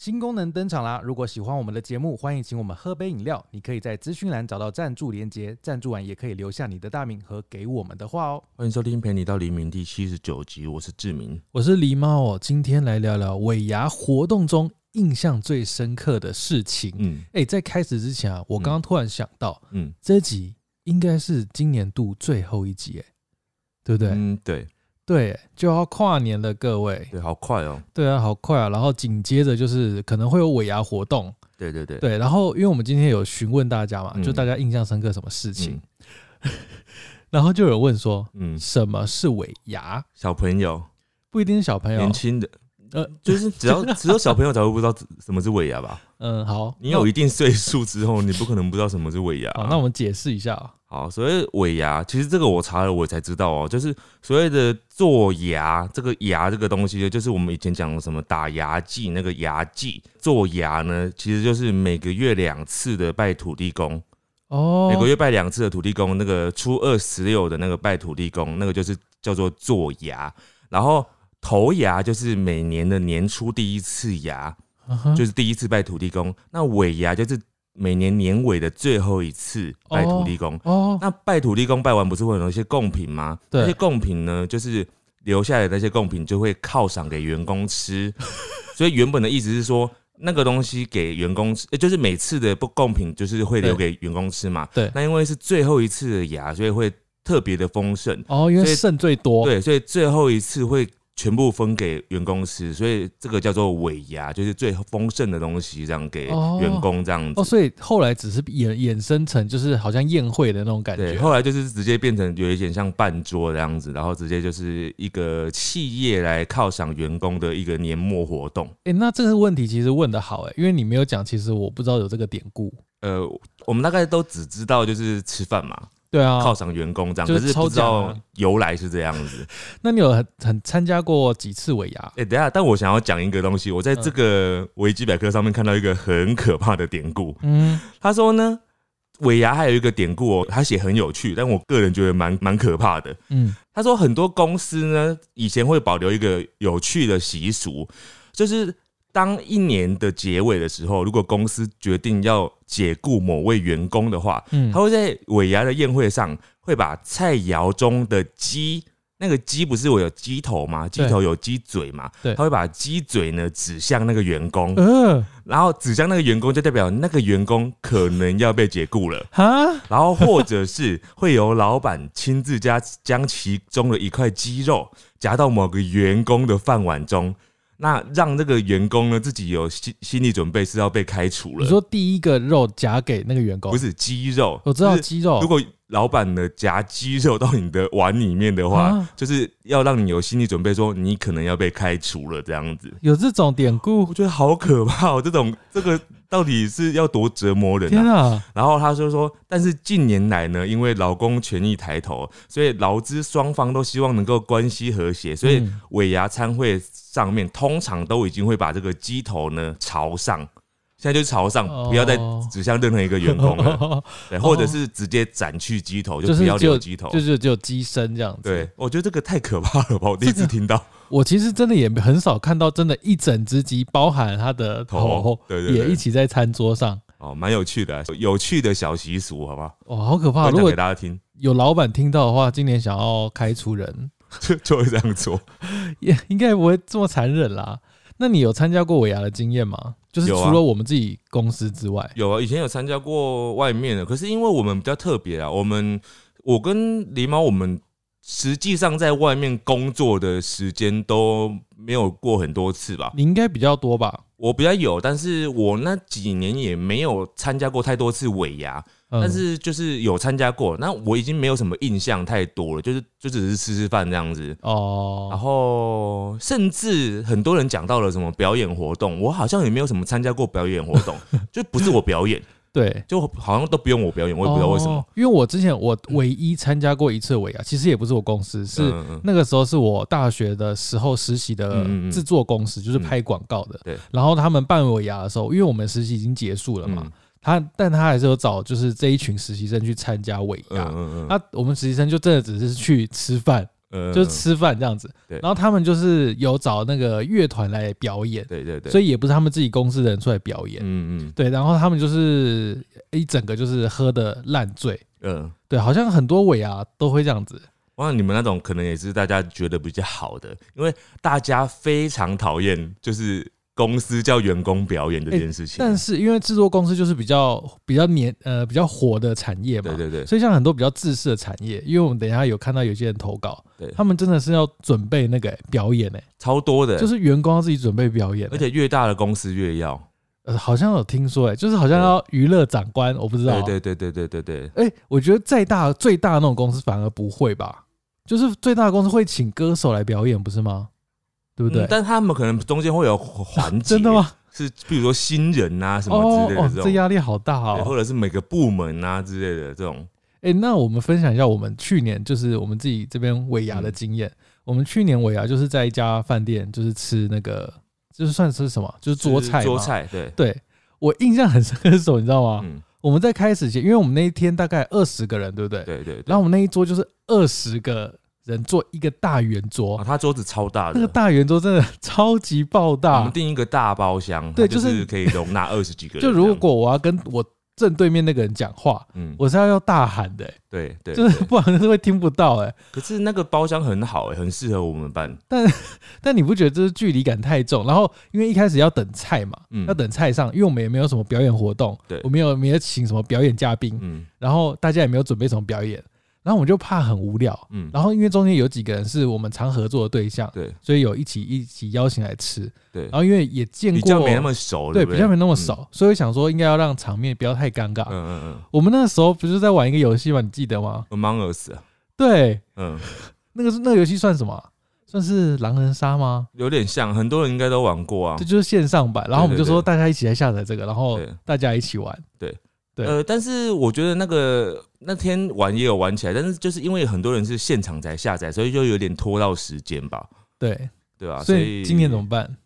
新功能登场啦！如果喜欢我们的节目，欢迎请我们喝杯饮料。你可以在资讯栏找到赞助连接，赞助完也可以留下你的大名和给我们的话哦。欢迎收听《陪你到黎明》第七十九集，我是志明。我是狸猫哦，今天来聊聊尾牙活动中印象最深刻的事情。嗯哎，在开始之前啊，我刚刚突然想到，嗯这集应该是今年度最后一集，哎，对不对？嗯，对对，就要跨年了，各位。对，好快哦。对啊，好快啊！然后紧接着就是可能会有尾牙活动，对对对，对。然后因为我们今天有询问大家嘛，嗯就大家印象深刻什么事情，然后就有人问说嗯，什么是尾牙？小朋友、不一定是小朋友年，轻的，呃，就是只要只有小朋友才会不知道什么是尾牙吧？嗯，好，你有一定岁数之后，你不可能不知道什么是尾牙。好，那我们解释一下啊。好，所谓尾牙，其实这个我查了，我才知道哦，就是所谓的做牙，这个牙这个东西，就是我们以前讲的什么打牙祭那个牙祭，做牙呢，其实就是每个月两次的拜土地公，哦，每个月拜两次的土地公，那个初二十六的那个拜土地公，那个就是叫做做牙，然后头牙就是每年的年初第一次牙，就是第一次拜土地公，那尾牙就是每年年尾的最后一次拜土地公。哦，那拜土地公拜完不是会有一些贡品吗？对那些贡品呢，就是留下来的那些贡品就会犒赏给员工吃。所以原本的意思是说，那个东西给员工吃，呃就是每次的不贡品就是会留给员工吃嘛。对那因为是最后一次的牙，所以会特别的丰盛。哦，因为剩最多，对，所以最后一次会全部分给员工吃，所以这个叫做尾牙，就是最丰盛的东西，这样给哦员工这样子。哦，所以后来只是衍衍生成就是好像宴会的那种感对，觉。后来就是直接变成有一点像办桌这样子，然后直接就是一个企业来犒赏员工的一个年末活动。哎，那这个问题其实问的好哎，因为你没有讲，其实我不知道有这个典故。呃，我们大概都只知道就是吃饭嘛，对啊，犒赏员工这样，就是可是不知道由来是这样子。那你有很很参加过几次尾牙？哎、等一下，但我想要讲一个东西，我在这个维基百科上面看到一个很可怕的典故。嗯，他说呢，尾牙还有一个典故哦，他写很有趣，但我个人觉得蛮蛮可怕的。嗯，他说很多公司呢，以前会保留一个有趣的习俗，就是当一年的结尾的时候，如果公司决定要解雇某位员工的话，嗯他会在尾牙的宴会上，会把菜肴中的鸡。那个鸡不是我有鸡头吗？鸡头有鸡嘴嘛？对他会把鸡嘴呢指向那个员工，嗯，然后指向那个员工，就代表那个员工可能要被解雇了。哈，然后或者是会由老板亲自加将其中的一块鸡肉夹到某个员工的饭碗中，那让这个员工呢自己有心心理准备是要被开除了。你说第一个肉夹给那个员工，不是鸡肉？我知道就是鸡肉，如果老板呢夹鸡肉到你的碗里面的话，啊就是要让你有心理准备，说你可能要被开除了这样子。有这种典故我，觉得好可怕哦！这种这个到底是要多折磨人天啊？啊，然后他就说，但是近年来呢，因为劳工权益抬头，所以劳资双方都希望能够关系和谐，所以嗯尾牙餐会上面通常都已经会把这个鸡头呢朝上。现在就是朝上，哦不要再指向任何一个员工了，对，或者是直接斩去鸡头，就不要留鸡头。就是只有鸡身这样子。对，我觉得这个太可怕了吧！我第一次听到我其实真的也很少看到真的一整只鸡，包含它的头头，对对对也一起在餐桌上。哦，蛮有趣的啊，有趣的小习俗，好不好？哦，好可怕！分享如果给大家听，有老板听到的话，今年想要开除人，就就会这样做。也应该不会这么残忍啦。那你有参加过尾牙的经验吗？就是除了我们自己公司之外，有啊，以前有参加过外面的，可是因为我们比较特别啊，我们我跟狸猫，我们实际上在外面工作的时间都没有过很多次吧。你应该比较多吧？我比较有，但是我那几年也没有参加过太多次尾牙，嗯但是就是有参加过。那我已经没有什么印象太多了，就是就只是吃吃饭这样子哦。然哦，后甚至很多人讲到了什么表演活动，我好像也没有什么参加过表演活动，就不是我表演，对，就好像都不用我表演，我也不知道为什么。哦。因为我之前我唯一参加过一次尾牙，其实也不是我公司，是那个时候是我大学的时候实习的制作公司，就是拍广告的。对。然后他们办尾牙的时候，因为我们实习已经结束了嘛，嗯。他但他还是有找就是这一群实习生去参加尾牙。嗯嗯嗯，那我们实习生就真的只是去吃饭，呃就是吃饭这样子。对然后他们就是有找那个乐团来表演，对对对，所以也不是他们自己公司的人出来表演。嗯嗯对，然后他们就是一整个就是喝的烂醉。嗯，对，好像很多尾啊都会这样子。哇，你们那种可能也是大家觉得比较好的，因为大家非常讨厌就是公司叫员工表演这件事情。但是因为制作公司就是比较比较年呃比较火的产业嘛，对对对，所以像很多比较自私的产业，因为我们等一下有看到有些人投稿，对。他们真的是要准备那个、欸表演哎、超多的，就是员工要自己准备表演欸、而且越大的公司越要。呃好像有听说哎、就是好像要娱乐长官，我不知道。对对对对对对。对，哎、我觉得再大最大的那种公司反而不会吧，就是最大的公司会请歌手来表演，不是吗？对不对？嗯但他们可能中间会有环节，真的？吗？是，比如说新人啊什么之类的这，种，这压力好大对哦。或者是每个部门啊之类的这种。哎、那我们分享一下我们去年就是我们自己这边尾牙的经验。我们去年尾牙就是在一家饭店，就是吃那个，就是算是什么，就是桌菜。桌菜，对，对我印象很深刻是什么，你知道吗？嗯，我们在开始前，因为我们那一天大概二十个人，对不对？对对对。然后我们那一桌就是二十个人坐一个大圆桌，啊，他桌子超大的，那个大圆桌真的超级爆大我们。订一个大包厢，对就就是是可以容纳二十几个人。就如果我要跟我正对面那个人讲话，嗯，我是要要大喊的、欸对对，就是不然是会听不到哎、可是那个包厢很好哎，很适合我们办。但 你不觉得这是距离感太重？然后因为一开始要等菜嘛，嗯要等菜上，因为我们也没有什么表演活动，对我们有没有请什么表演嘉宾，嗯然后大家也没有准备什么表演，然后我们就怕很无聊。嗯，然后因为中间有几个人是我们常合作的对象，对所以有一起一起邀请来吃。对然，后因为也见过，比较没那么熟，不对比较没那么熟，所以想说应该要让场面不要太尴尬。嗯嗯嗯我们那个时候不是在玩一个游戏吗？你记得吗？，Among Us，啊对，嗯，那个是那个游戏算什么啊？算是狼人杀吗？有点像，很多人应该都玩过啊这。就是线上版。然后我们就说大家一起来下载这个，然后大家一起玩。对呃，但是我觉得那个那天玩也有玩起来，但是就是因为很多人是现场才下载，所以就有点拖到时间吧，对，对吧、所以今年怎么办？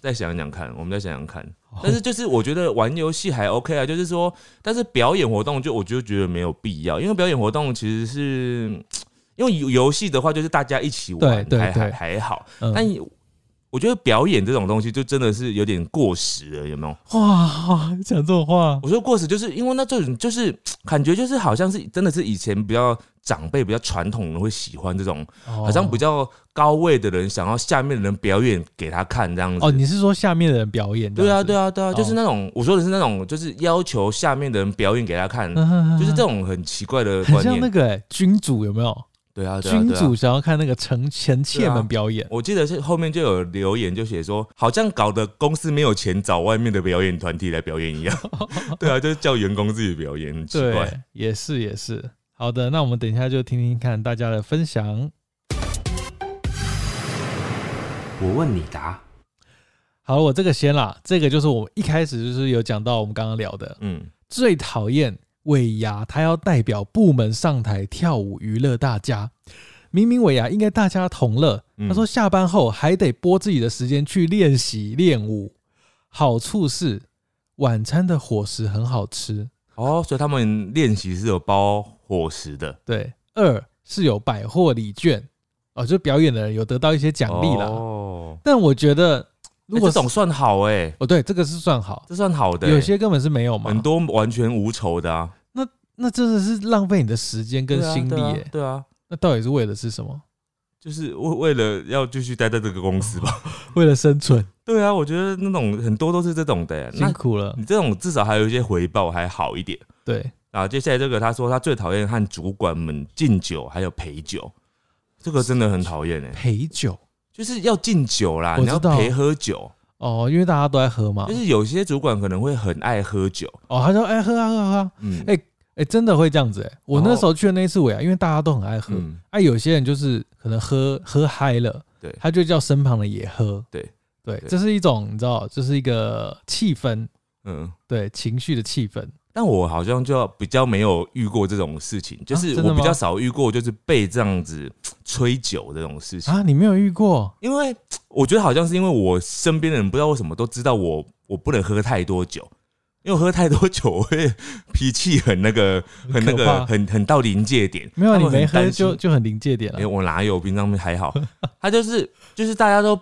再想想看，我们再想想看。哦但是就是我觉得玩游戏还 OK 啊，就是说，但是表演活动就我就觉得没有必要，因为表演活动其实是 因为游游戏的话，就是大家一起玩，还还还好。嗯但我觉得表演这种东西就真的是有点过时了，有没有？哇，讲这种话，我说过时，就是因为那这种就是 感觉就是好像是真的是以前比较长辈比较传统的人会喜欢这种，好好像比较高位的人想要下面的人表演给他看这样子。哦，你是说下面的人表演？对啊，对啊，啊，对啊，哦就是那种我说的是那种，就是要求下面的人表演给他看，就是这种种很奇怪的很观念。像那个欸君主有没有？对啊，对啊，君对啊主想要看那个臣臣妾对啊们表演，我记得是后面就有留言就写说，好像搞得公司没有钱找外面的表演团体来表演一样。对啊，就是叫员工自己表演，很奇怪。对，也是也是。好的，那我们等一下就听听看大家的分享。我问你答。好，我这个先啦，这个就是我们一开始就是有讲到我们刚刚聊的，嗯，最讨厌尾牙，他要代表部门上台跳舞娱乐大家。明明尾牙应该大家同乐，嗯他说下班后还得拨自己的时间去练习练舞。好处是晚餐的伙食很好吃，哦，所以他们练习是有包伙食的对。二是有百货礼券，哦，就表演的人有得到一些奖励啦。哦，但我觉得如果这种算好哎，哦，对，这个是算好，这算好的欸。有些根本是没有嘛。很多完全无酬的啊，那那真的是浪费你的时间跟心力对啊耶。对啊，那到底是为了是什么？就是为为了要继续待在这个公司吧。为了生存，对啊，我觉得那种很多都是这种的欸。那辛苦了。你这种至少还有一些回报，还好一点。对，啊，接下来这个他说他最讨厌和主管们敬酒还有陪酒，这个真的很讨厌哎，陪酒就是要敬酒啦，你要陪喝酒，哦，因为大家都在喝嘛。就。是有些主管可能会很爱喝酒，哦，他说：“哎、喝啊喝啊喝啊！嗯，哎哎、真的会这样子哎、我那时候去的那一次尾啊，因为大家都很爱喝，嗯。啊，有些人就是可能喝喝嗨了，对。他就叫身旁的也喝。对。对，对。这是一种你知道，这是一个气氛，嗯。对情绪的气氛。但我好像就比较没有遇过这种事情，就是我比较少遇过，就是被这样子吹酒这种事情。啊，你没有遇过？因为我觉得好像是因为我身边的人不知道为什么都知道我我不能喝太多酒，因为喝太多酒，我会脾气很那个，很那个，很很到临界点。没有你没喝就就很临界点了哎、了。我哪有？平常还好。他就是就是大家都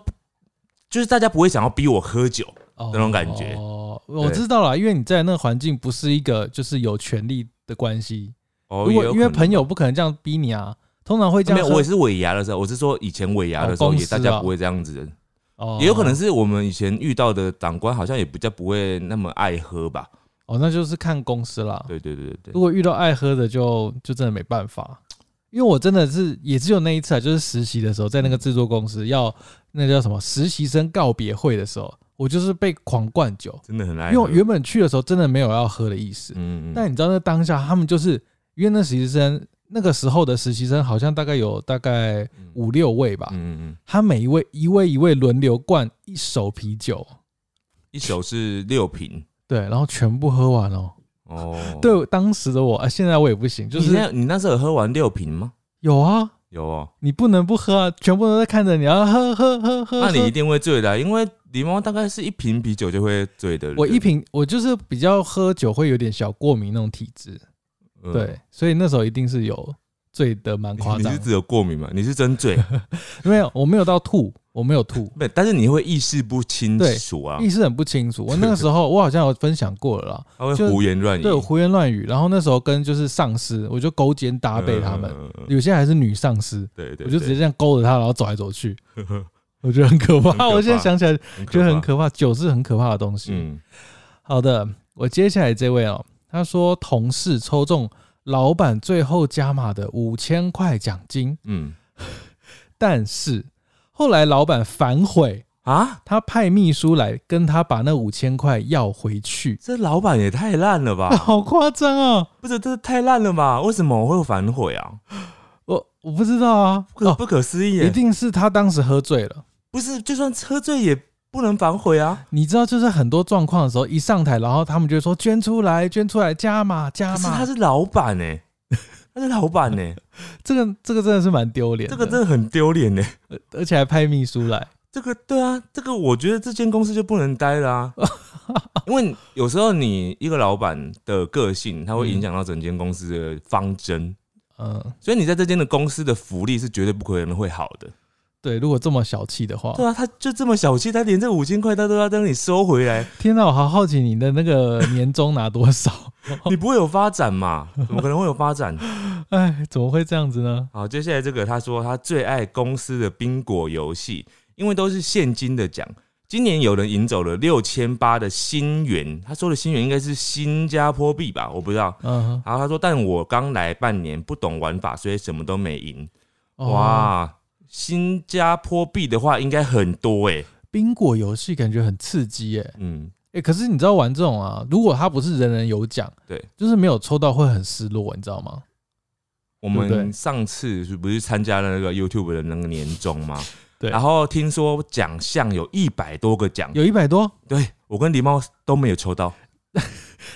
就是大家不会想要逼我喝酒，那种感觉哦，我知道了，因为你在那个环境不是一个就是有权利的关系。哦，如果因为朋友不可能这样逼你啊，通常会这没有，样。我也是尾牙的时候，我是说以前尾牙的时候，也大家不会这样子的，哦也有可能是我们以前遇到的长官好像也比较不会那么爱喝吧。哦，那就是看公司啦。对对对对对如，果遇到爱喝的就，就真的没办法。因为我真的是也只有那一次啊，就是实习的时候，在那个制作公司要那叫什么实习生告别会的时候，我就是被狂灌酒，真的很爱喝。因为我原本去的时候真的没有要喝的意思，嗯嗯，但你知道那当下他们就是因为那实习生那个时候的实习生好像大概有大概嗯五六位吧，嗯嗯，他每一位一位一位轮流灌一手啤酒，一手是六瓶对，然后全部喝完哦。哦。对当时的我啊，现在我也不行，就是你那时候有喝完六瓶吗？有啊，有哦，你不能不喝啊，全部都在看着你，要喝喝喝喝。喝那你一定会醉的啊，因为狸猫大概是一瓶啤酒就会醉的人。我一瓶，我就是比较喝酒会有点小过敏那种体质，嗯。对，所以那时候一定是有醉的蛮夸张。你是。只有过敏吗？你是真醉，没有，我没有到吐，我没有吐，对，但是你会意识不清楚啊，意识很不清楚。我那个时候我好像有分享过了啦，他会胡言乱语，对胡言乱语，然后那时候跟就是上司，我就勾肩搭背他们，有些还是女上司，对对，我就直接这样勾着他，然后走来走去，对 我觉得很可怕。可怕我现在想起来觉得很怕。可怕，酒是很可怕的东西。嗯，好的，我接下来这位哦，他说同事抽中老板最后加码的五千块奖金，嗯 但是后来老板反悔，啊，他派秘书来跟他把那五千块要回去，这老板也太烂了吧！好夸张啊！不是，这太烂了吧？为什么我会反悔啊？我我不知道啊，哦，不可不可思议耶！一定是他当时喝醉了。不是，就算喝醉也不能反悔啊！你知道，就是很多状况的时候，一上台，然后他们就说捐出来，捐出来，加码加可是码。他是老板呢，他是老板呢，这个这个真的是蛮丢脸，这个真的很丢脸呢。而且还派秘书来。这个对啊，这个我觉得这间公司就不能待了啊，因为有时候你一个老板的个性，他会影响到整间公司的方针，嗯，所以你在这间的公司的福利是绝对不可能会好的。对，如果这么小气的话，对啊，他就这么小气，他连这五千块他都要让你收回来，天哪，我好好奇你的那个年终拿多少？你不会有发展嘛？怎么可能会有发展？哎，怎么会这样子呢？好，接下来这个他说他最爱公司的宾果游戏，因为都是现金的奖。今年有人赢走了六千八的新元，他说的新元应该是新加坡币吧，我不知道。嗯哼，然后他说，但我刚来半年，不懂玩法，所以什么都没赢。哦，哇，新加坡币的话应该很多哎、宾果游戏感觉很刺激耶。嗯，哎，可是你知道玩这种啊，如果它不是人人有奖，对，就是没有抽到会很失落，你知道吗？我们上次是不是参加了那个 YouTube 的那个年终吗？对。然后听说奖项有一百多个奖，有一百多，对我跟狸猫都没有抽到，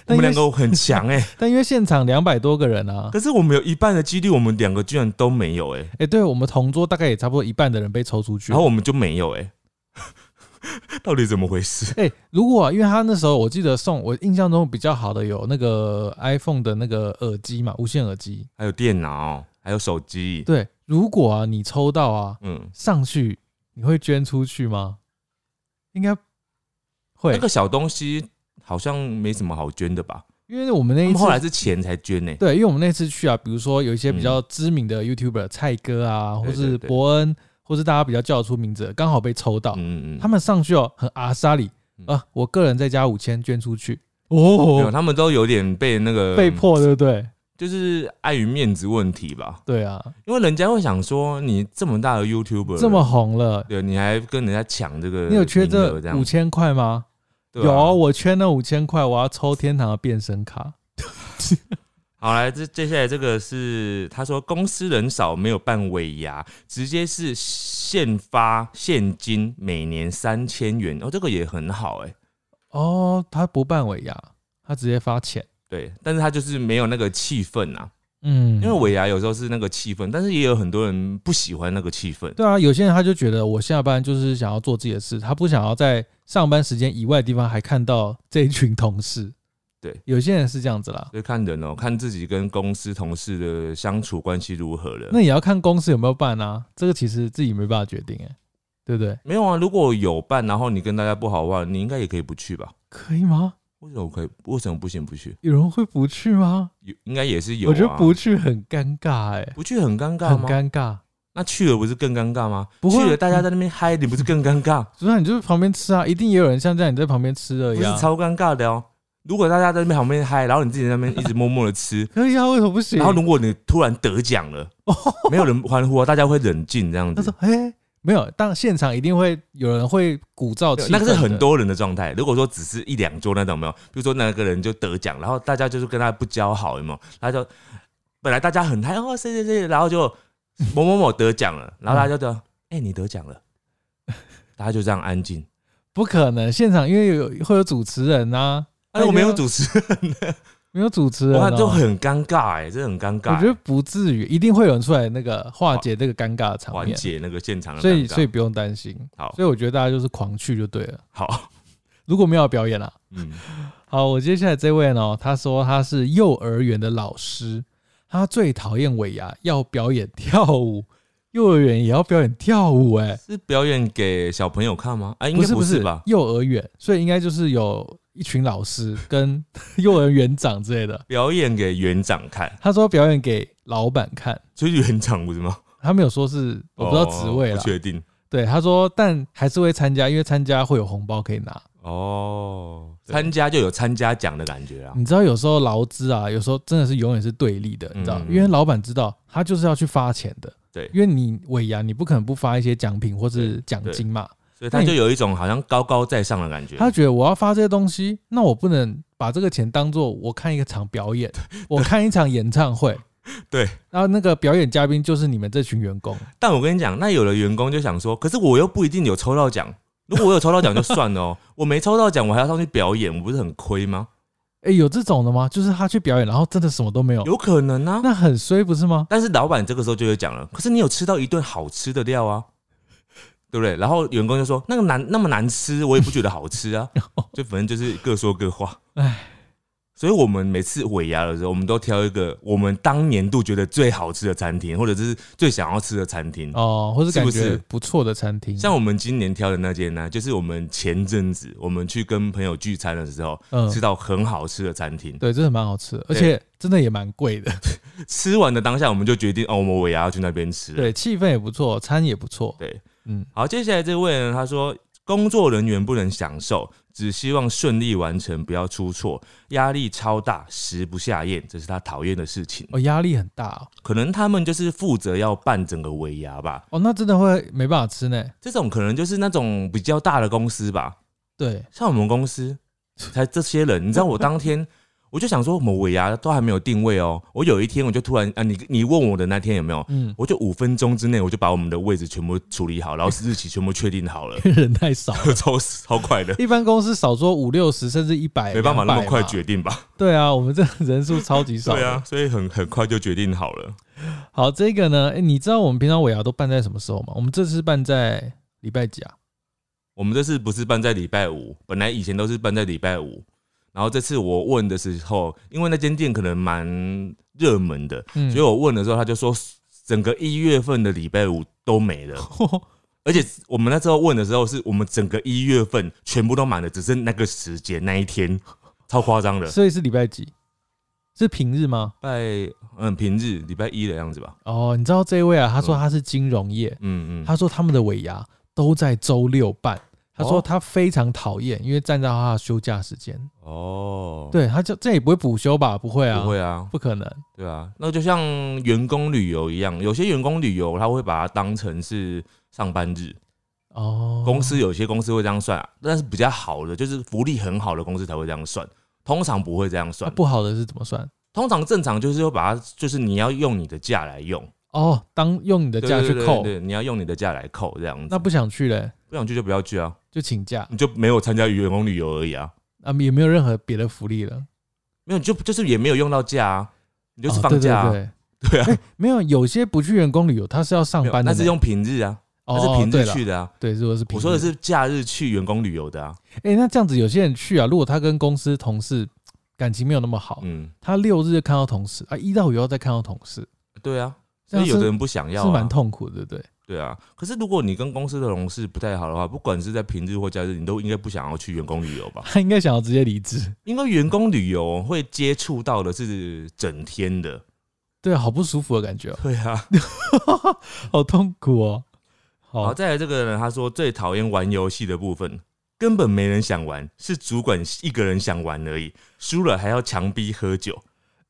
我们两个很强哎、但因为现场两百多个人啊，可是我们有一半的几率，我们两个居然都没有哎、哎，对我们同桌大概也差不多一半的人被抽出去然。后我们就没有哎、到底怎么回事？哎、如果、啊、因为他那时候我记得送我印象中比较好的有那个 iPhone 的那个耳机嘛，无线耳机。还有电脑，还有手机，对，如果啊你抽到啊嗯，上去，你会捐出去吗？应该会，那个小东西好像没什么好捐的吧？因为我们那一次后来是钱才捐呢、对，因为我们那次去啊，比如说有一些比较知名的 YouTuber 蔡哥啊，或是伯恩，或是大家比较叫得出名字，刚好被抽到，嗯嗯他们上去哦，很阿莎里嗯啊，我个人再加五千捐出去，哦，他们都有点被那个被，迫对不对？就是碍于面子问题吧。对啊，因为人家会想说，你这么大的 YouTuber，这么红了，对，你还跟人家抢这个，你有缺这五？千块吗？对啊有，我缺那五千块，我要抽天堂的变身卡。好，来，这接下来这个是他说公司人少，没有办尾牙，直接是现发现金，每年三千元，哦，这个也很好哎、哦，他不办尾牙，他直接发钱。对，但是他就是没有那个气氛啊，嗯，因为尾牙有时候是那个气氛，但是也有很多人不喜欢那个气氛。对啊，有些人他就觉得我下班就是想要做自己的事，他不想要在上班时间以外的地方还看到这一群同事。对，有些人是这样子啦。所以看人哦，看自己跟公司同事的相处关系如何了。那也要看公司有没有办啊，这个其实自己没办法决定，哎，对不对？没有啊，如果有办，然后你跟大家不好的话，你应该也可以不去吧？可以吗？为什么可以？为什么不行不去？有人会不去吗？有应该也是有、啊。我觉得不去很尴尬，哎，不去很尴尬很？尴尬。那去了不是更尴尬吗？不会啊去了大家在那边嗨，你不是更尴尬？主要你就是旁边吃啊，一定也有人像这样你在旁边吃而已啊。不是超尴尬的哦。如果大家在那边旁边嗨，然后你自己在那边一直默默的吃，可以啊，为什么不行？然后如果你突然得奖了，没有人欢呼啊，大家会冷静这样子他说：“。哎、没有，当现场一定会有人会鼓噪气氛的，那个是很多人的状态。如果说只是一两桌那种，有没有？比如说那个人就得奖，然后大家就是跟他不交好，有没有？他就本来大家很嗨哦，谁谁谁，然后就某某某得奖了，然后大家就说：“哎、你得奖了。”大家就这样安静。不可能。现场因为有会有主持人呐、哎、我没有主持人，没有主持人、哦，我看就很尴尬哎、这很尴尬、我觉得不至于，一定会有人出来那个化解这个尴尬的场缓面，解那个现场的所以所以不用担心。好。所以我觉得大家就是狂去就对了。好，如果没有表演啦、嗯，好，我接下来这位呢，他说他是幼儿园的老师，他最讨厌尾牙要表演跳舞，幼儿园也要表演跳舞、哎，是表演给小朋友看吗？啊，应该不是吧？幼儿园，所以应该就是有一群老师跟 幼儿园长之类的。表演给园长看，他说表演给老板看，就是园长不是吗？他没有说是我不知道职位哦了。不确定对，他说但还是会参加，因为参加会有红包可以拿。哦。参加就有参加奖的感觉啊。你知道有时候劳资啊，有时候真的是永远是对立的，你知道，嗯因为老板知道他就是要去发钱的。对因为你尾牙，你不可能不发一些奖品或是奖金嘛。所以他就有一种好像高高在上的感觉。他觉得我要发这些东西，那我不能把这个钱当做我看一个场表演，我看一场演唱会。对，然后那个表演嘉宾就是你们这群员工，但我跟你讲，那有的员工就想说，可是我又不一定有抽到奖。如果我有抽到奖就算了哦，我没抽到奖，我还要上去表演，我不是很亏吗？哎、有这种的吗？就是他去表演，然后真的什么都没有，有可能啊。那很衰不是吗？但是老板这个时候就会讲了，可是你有吃到一顿好吃的料啊，对不对？然后员工就说那个难那么难吃，我也不觉得好吃啊，就反正就是各说各话。唉，所以我们每次尾牙的时候，我们都挑一个我们当年度觉得最好吃的餐厅，或者是最想要吃的餐厅。哦，或者感觉是不错的餐厅，像我们今年挑的那间呢，就是我们前阵子我们去跟朋友聚餐的时候，嗯吃到很好吃的餐厅。对，真的蛮好吃的，而且真的也蛮贵的。吃完的当下，我们就决定哦，我们尾牙要去那边吃。对，气氛也不错，餐也不错。对，嗯，好，接下来这位呢，他说工作人员不能享受，只希望顺利完成，不要出错，压力超大，食不下咽，这是他讨厌的事情。哦，压力很大哦。可能他们就是负责要办整个尾牙吧，哦，那真的会没办法吃呢。这种可能就是那种比较大的公司吧，对，像我们公司才这些人，你知道我当天。我就想说，我们尾牙都还没有定位哦。我有一天我就突然啊，你你问我的那天有没有？嗯，我就五分钟之内我就把我们的位置全部处理好，然后日期全部确定好了，人太少了。超超快的。一般公司少说五六十，甚至一百，没办法那么快嘛决定吧？对啊，我们这人数超级少。对啊，。所以很很快就决定好了。好，这个呢，哎，你知道我们平常尾牙都办在什么时候吗？我们这次办在礼拜几啊？我们这次不是办在礼拜五，本来以前都是办在礼拜五，然后这次我问的时候，因为那间店可能蛮热门的，嗯所以我问的时候他就说，整个一月份的礼拜五都没了。而且我们那时候问的时候，是我们整个一月份全部都满了，只剩那个时间那一天，超夸张的。所以是礼拜几？是平日吗？拜嗯平日礼拜一的样子吧。哦，你知道这位啊，他说他是金融业，嗯嗯，他说他们的尾牙都在周六办。他说哦他非常讨厌，因为占到他的休假时间。哦，，对，他就这也不会补休吧？不会啊，不会啊，不可能。对啊，那就像员工旅游一样，有些员工旅游他会把它当成是上班日。哦，公司有些公司会这样算、啊，但是比较好的就是福利很好的公司才会这样算，通常不会这样那算。不好的是怎么算？通常正常就是要把它，就是你要用你的假来用，哦，当用你的假去扣，对你要用你的假来扣这样子。那不想去嘞，不想去就不要去啊，就请假。你就没有参加员工旅游而已啊，啊，也没有任何别的福利了。没有就就是也没有用到假啊，你就是哦放假、啊。对。对对对啊，没有有些不去员工旅游，他是要上班的呢，那是用平日啊，哦那是平日去的啊。对，如果是平日。我说的，是假日去员工旅游的啊，哎、那这样子有些人去啊，如果他跟公司同事感情没有那么好，嗯，他六日就看到同事啊，一到五又再看到同事，对啊，所以有的人不想要、啊，是蛮痛苦的，对不对？对啊。可是如果你跟公司的同事不太好的话，不管是在平日或假日，你都应该不想要去员工旅游吧？他应该想要直接离职，因为员工旅游会接触到的是整天的，对啊，好不舒服的感觉、哦，对啊。好痛苦哦。好，好，再来这个人，他说最讨厌玩游戏的部分，根本没人想玩，是主管一个人想玩而已，输了还要强逼喝酒。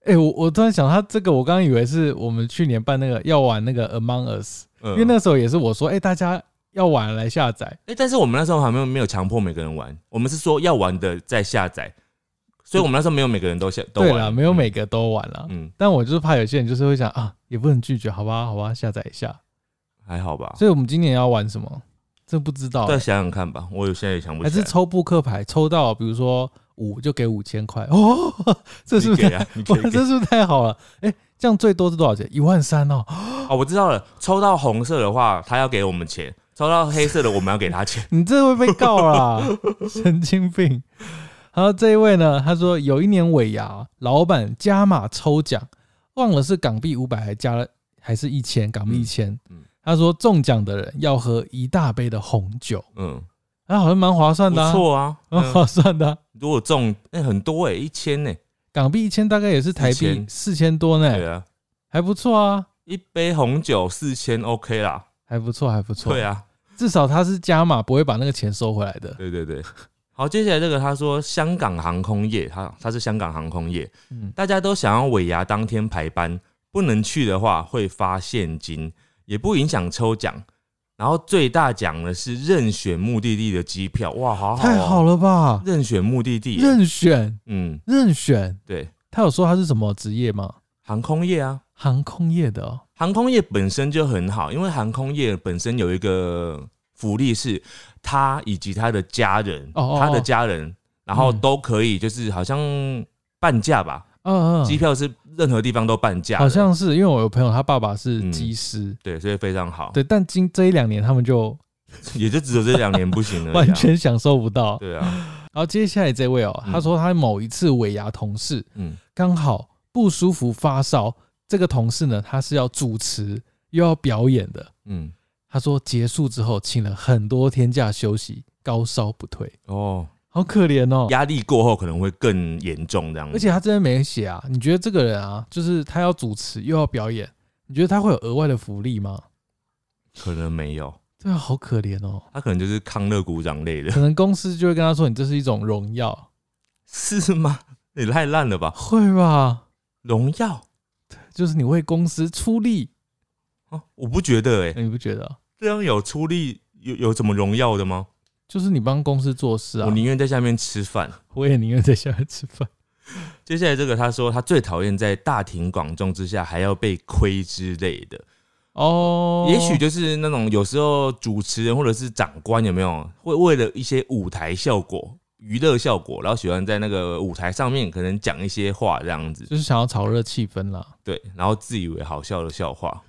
哎、我我突然想，他这个我刚刚以为是我们去年办那个要玩那个 Among Us，、嗯因为那时候也是我说，哎、大家要玩来下载，哎、但是我们那时候还没有没有强迫每个人玩，我们是说要玩的再下载，所以我们那时候没有每个人都下都玩，对啦，没有嗯每个都玩了。嗯但我就是怕有些人就是会想啊，也不能拒绝，好吧，好吧，下载一下。还好吧，所以我们今年要玩什么？这不知道、再欸，想想看吧，我有现在也想不起来。还是抽扑克牌，抽到比如说五就给五千块哦，这是不是 哇，这是不是太好了？哎、这样最多是多少钱？一万三哦。哦，我知道了，抽到红色的话，他要给我们钱；抽到黑色的，我们要给他钱。你这会被告啦，神经病。然后这一位呢，他说有一年尾牙，老板加码抽奖，忘了是港币五百还加了还是一千港币一千、嗯嗯他说中奖的人要喝一大杯的红酒，嗯，啊，好像蛮划算的、啊，错啊。嗯蛮划算的啊、如果中，那、很多哎、一千呢。港币一千大概也是台币四千多呢，对啊，还不错啊，一杯红酒四千，OK 啦。还不错，还不错。对，啊，至少他是加码，不会把那个钱收回来的。对对对。好，接下来这个他说香港航空业，他他是香港航空业，嗯，大家都想要尾牙当天排班，不能去的话会发现金，也不影响抽奖。然后最大奖呢是任选目的地的机票，哇，好好、太好了，吧？任选目的地，任选，嗯，任选。对，他有说他是什么职业吗？航空业啊，航空业的哦。航空业本身就很好，因为航空业本身有一个福利是，他以及他的家人，他的家人，然后嗯都可以就是好像半价吧，嗯嗯，机票是任何地方都半价，好像是，因为我有朋友他爸爸是嗯。机师，对，所以非常好。对，但今这一两年他们就 也就只有这两年不行了、完全享受不到。对啊，然后接下来这位哦，嗯。他说他某一次尾牙同事嗯，刚好不舒服发烧，这个同事呢他是要主持又要表演的，嗯，他说结束之后请了很多天假休息，高烧不退，哦，好可怜哦。压力过后可能会更严重这样子。而且他真的没写啊，你觉得这个人啊，就是他要主持又要表演，你觉得他会有额外的福利吗？可能没有，对啊，好可怜哦。他可能就是康乐鼓掌类的，可能公司就会跟他说，你这是一种荣耀，是吗？你太烂了吧！会吧？荣耀就是你为公司出力，哦，我不觉得哎、你不觉得？这样有出力有有什么荣耀的吗？就是你帮公司做事啊我，宁愿在下面吃饭。我也宁愿在下面吃饭。接下来这个，他说他最讨厌在大庭广众之下还要被亏之类的。哦，也许就是那种有时候主持人或者是长官有没有会为了一些舞台效果、娱乐效果，然后喜欢在那个舞台上面可能讲一些话这样子，就是想要炒热气氛啦。对，然后自以为好笑的笑话，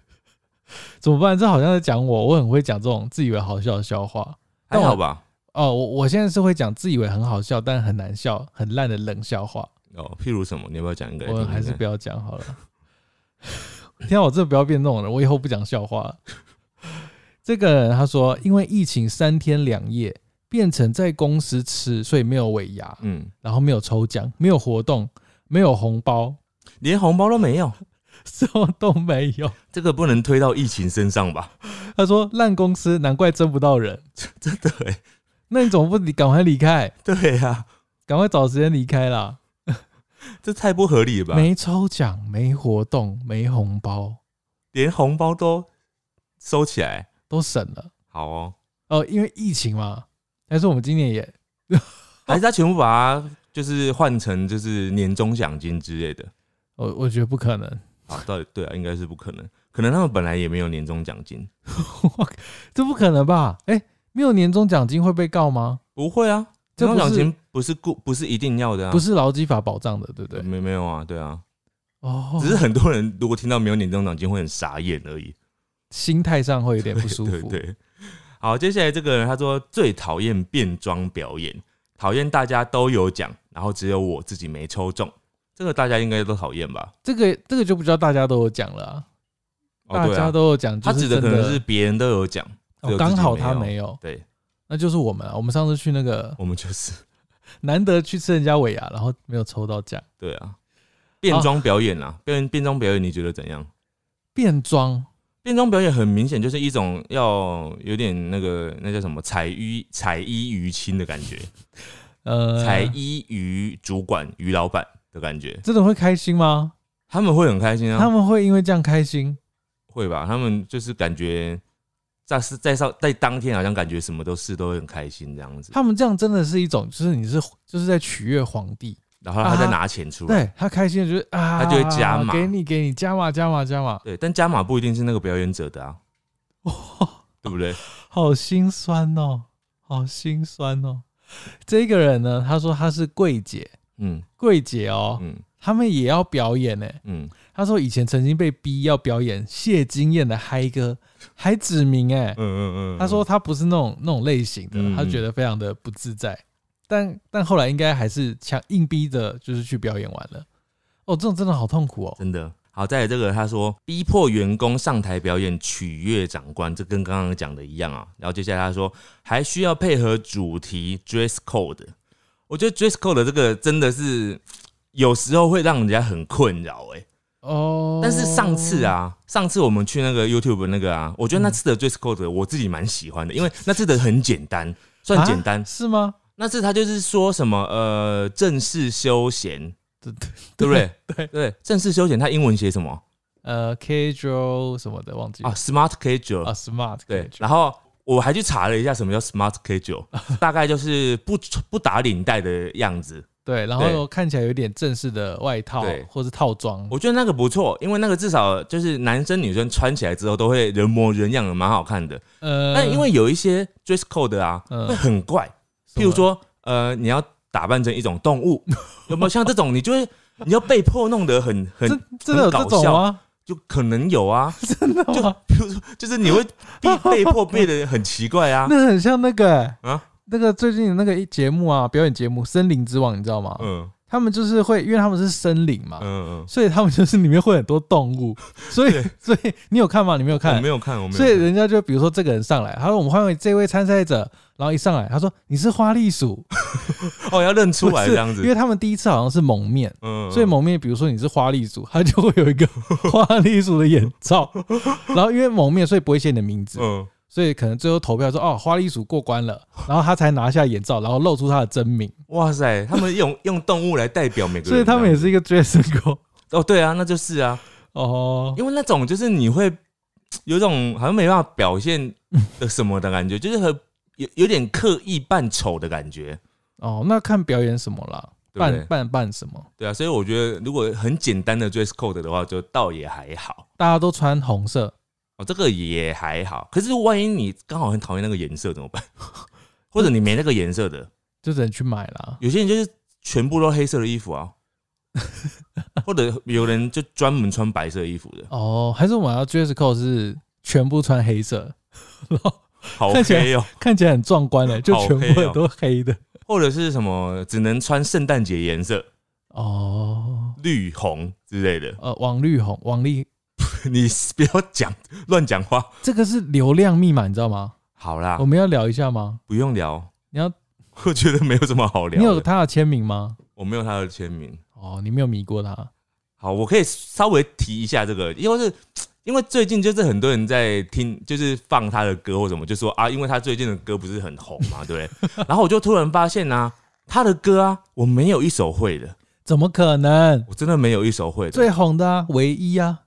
怎么办？这好像在讲我，我很会讲这种自以为好笑的笑话。还好吧？哦，我我现在是会讲自以为很好笑，但很难笑、很烂的冷笑话。哦，譬如什么？你要不要讲一个我？还是不要讲好了。天啊，我真的不要变那种人，我以后不讲笑话了。这个人他说，因为疫情三天两夜，变成在公司吃，所以没有尾牙，嗯，然后没有抽奖，没有活动，没有红包，连红包都没有，什么都没有。这个不能推到疫情身上吧？他说烂公司，难怪争不到人。真的哎，那你怎么不离赶快离开？对呀、赶快找时间离开啦！这太不合理了吧？没抽奖，没活动，没红包，连红包都收起来，都省了。好哦，哦，因为疫情嘛，还是我们今年也 还是他全部把它就是换成就是年终奖金之类的。我我觉得不可能，啊，到底对啊，应该是不可能，可能他们本来也没有年终奖金，这不可能吧？哎、没有年终奖金会被告吗？不会啊，这不是年终奖金不是固不是一定要的啊，不是劳基法保障的，对不对？没没有啊，对啊，哦，只是很多人如果听到没有年终奖金会很傻眼而已，心态上会有点不舒服。对对对。好，接下来这个人他说最讨厌变装表演，讨厌大家都有奖，然后只有我自己没抽中，这个大家应该都讨厌吧？这个这个就不知道大家都有奖了啊、哦，大家都有奖，他就是真指的可能是别人都有奖，哦，刚好他没有对那就是我们啊。我们上次去那个我们就是 难得去吃人家尾牙，然后没有抽到奖，对啊。变装表演啊，变变装表演，你觉得怎样？变装变装表演很明显就是一种要有点那个那叫什么彩衣彩衣娱亲的感觉，呃，彩衣娱主管于老板的感觉，真的会开心吗？他们会很开心啊，他们会因为这样开心？会吧？他们就是感觉在是在上在当天好像感觉什么都事都会很开心这样子，他们这样真的是一种，就是你是就是在取悦皇帝，然后他再拿钱出来，对他开心的就是啊，他就会加码。给你给你加码加码加码，对，但加码不一定是那个表演者的啊，哦 对不对？好心酸哦，好心酸哦。这个人呢，他说他是柜姐，嗯。柜姐哦，嗯。他们也要表演呢。嗯，他说以前曾经被逼要表演谢金燕的嗨歌，还指名哎嗯，嗯嗯，他说他不是那种那种类型的，嗯他觉得非常的不自在，但但后来应该还是强硬逼着就是去表演完了。哦，这种真的好痛苦哦。真的好。再来这个，他说逼迫员工上台表演取悦长官，这跟刚刚讲的一样啊。然后接下来他说还需要配合主题 dress code，我觉得 dress code 这个真的是有时候会让人家很困扰哎、哦，但是上次，啊，上次我们去那个 YouTube 那个啊，我觉得那次的 dress code 我自己蛮喜欢的，因为那次的很简单，算简单。啊是吗？那次他就是说什么呃正式休闲，对对对不对？对对，正式休闲，他英文写什么呃，casual 什么的忘记啊？Smart casual，、啊，smart 对。然后我还去查了一下什么叫 smart casual，大概就是不不打领带的样子。对，然对后看起来有点正式的外套对或是套装，我觉得那个不错，因为那个至少就是男生女生穿起来之后都会人模人样的，蛮好看的。呃，但因为有一些 dress code 啊，嗯会很怪，譬如说呃，你要打扮成一种动物，有没有像这种？你就会你要被迫弄得很很真真的有这种吗？就可能有啊，真的就吗？比如说就是你会被被迫变得很奇怪啊。那很像那个、欸、啊那个最近的那个节目啊，表演节目《森林之王》，你知道吗？嗯。他们就是会，因为他们是森林嘛，嗯嗯，所以他们就是里面会很多动物，所以所以你有看吗？你没有我看没？有看，我没有。所以人家就比如说这个人上来，他说我们欢迎这位参赛者，然后一上来他说你是花栗鼠，哦要认出来这样子，因为他们第一次好像是蒙面，嗯。所以蒙面，比如说你是花栗鼠，他就会有一个 花栗鼠的眼罩，然后因为蒙面，所以不会写你的名字，嗯所以可能最后投票说哦花栗鼠过关了，然后他才拿下眼罩，然后露出他的真名，哇塞，他们用用动物来代表每个人，所以他们也是一个 dress code 哦，对啊，那就是啊，哦，因为那种就是你会有种好像没办法表现的什么的感觉，就是很有有点刻意扮丑的感觉，哦，那看表演什么啦，对对？扮扮扮什么，对啊，所以我觉得如果很简单的 dress code 的话，就倒也还好。大家都穿红色，哦，这个也还好。可是万一你刚好很讨厌那个颜色怎么办？或者你没那个颜色的，就只能去买啦。有些人就是全部都黑色的衣服啊，或者有人就专门穿白色衣服的，哦，还是我们要 dress code 是全部穿黑色，然后好看起来黑哦、看起来很壮观的，就全部都黑的。或者是什么只能穿圣诞节颜色，哦，绿红之类的。呃，王绿红，王丽，你不要讲乱讲话。这个是流量密码，你知道吗？好啦我，们要聊一下吗？不用聊，你要，我觉得没有什么好聊你有。他的签名吗？我没有他的签名。哦，你没有迷过他。好，我可以稍微提一下这个，因为是因为最近就是很多人在听，就是放他的歌或什么，就说啊，因为他最近的歌不是很红嘛，对不对？然后我就突然发现啊，他的歌啊，我没有一首会的，怎么可能？我真的没有一首会的。最红的啊，唯一啊，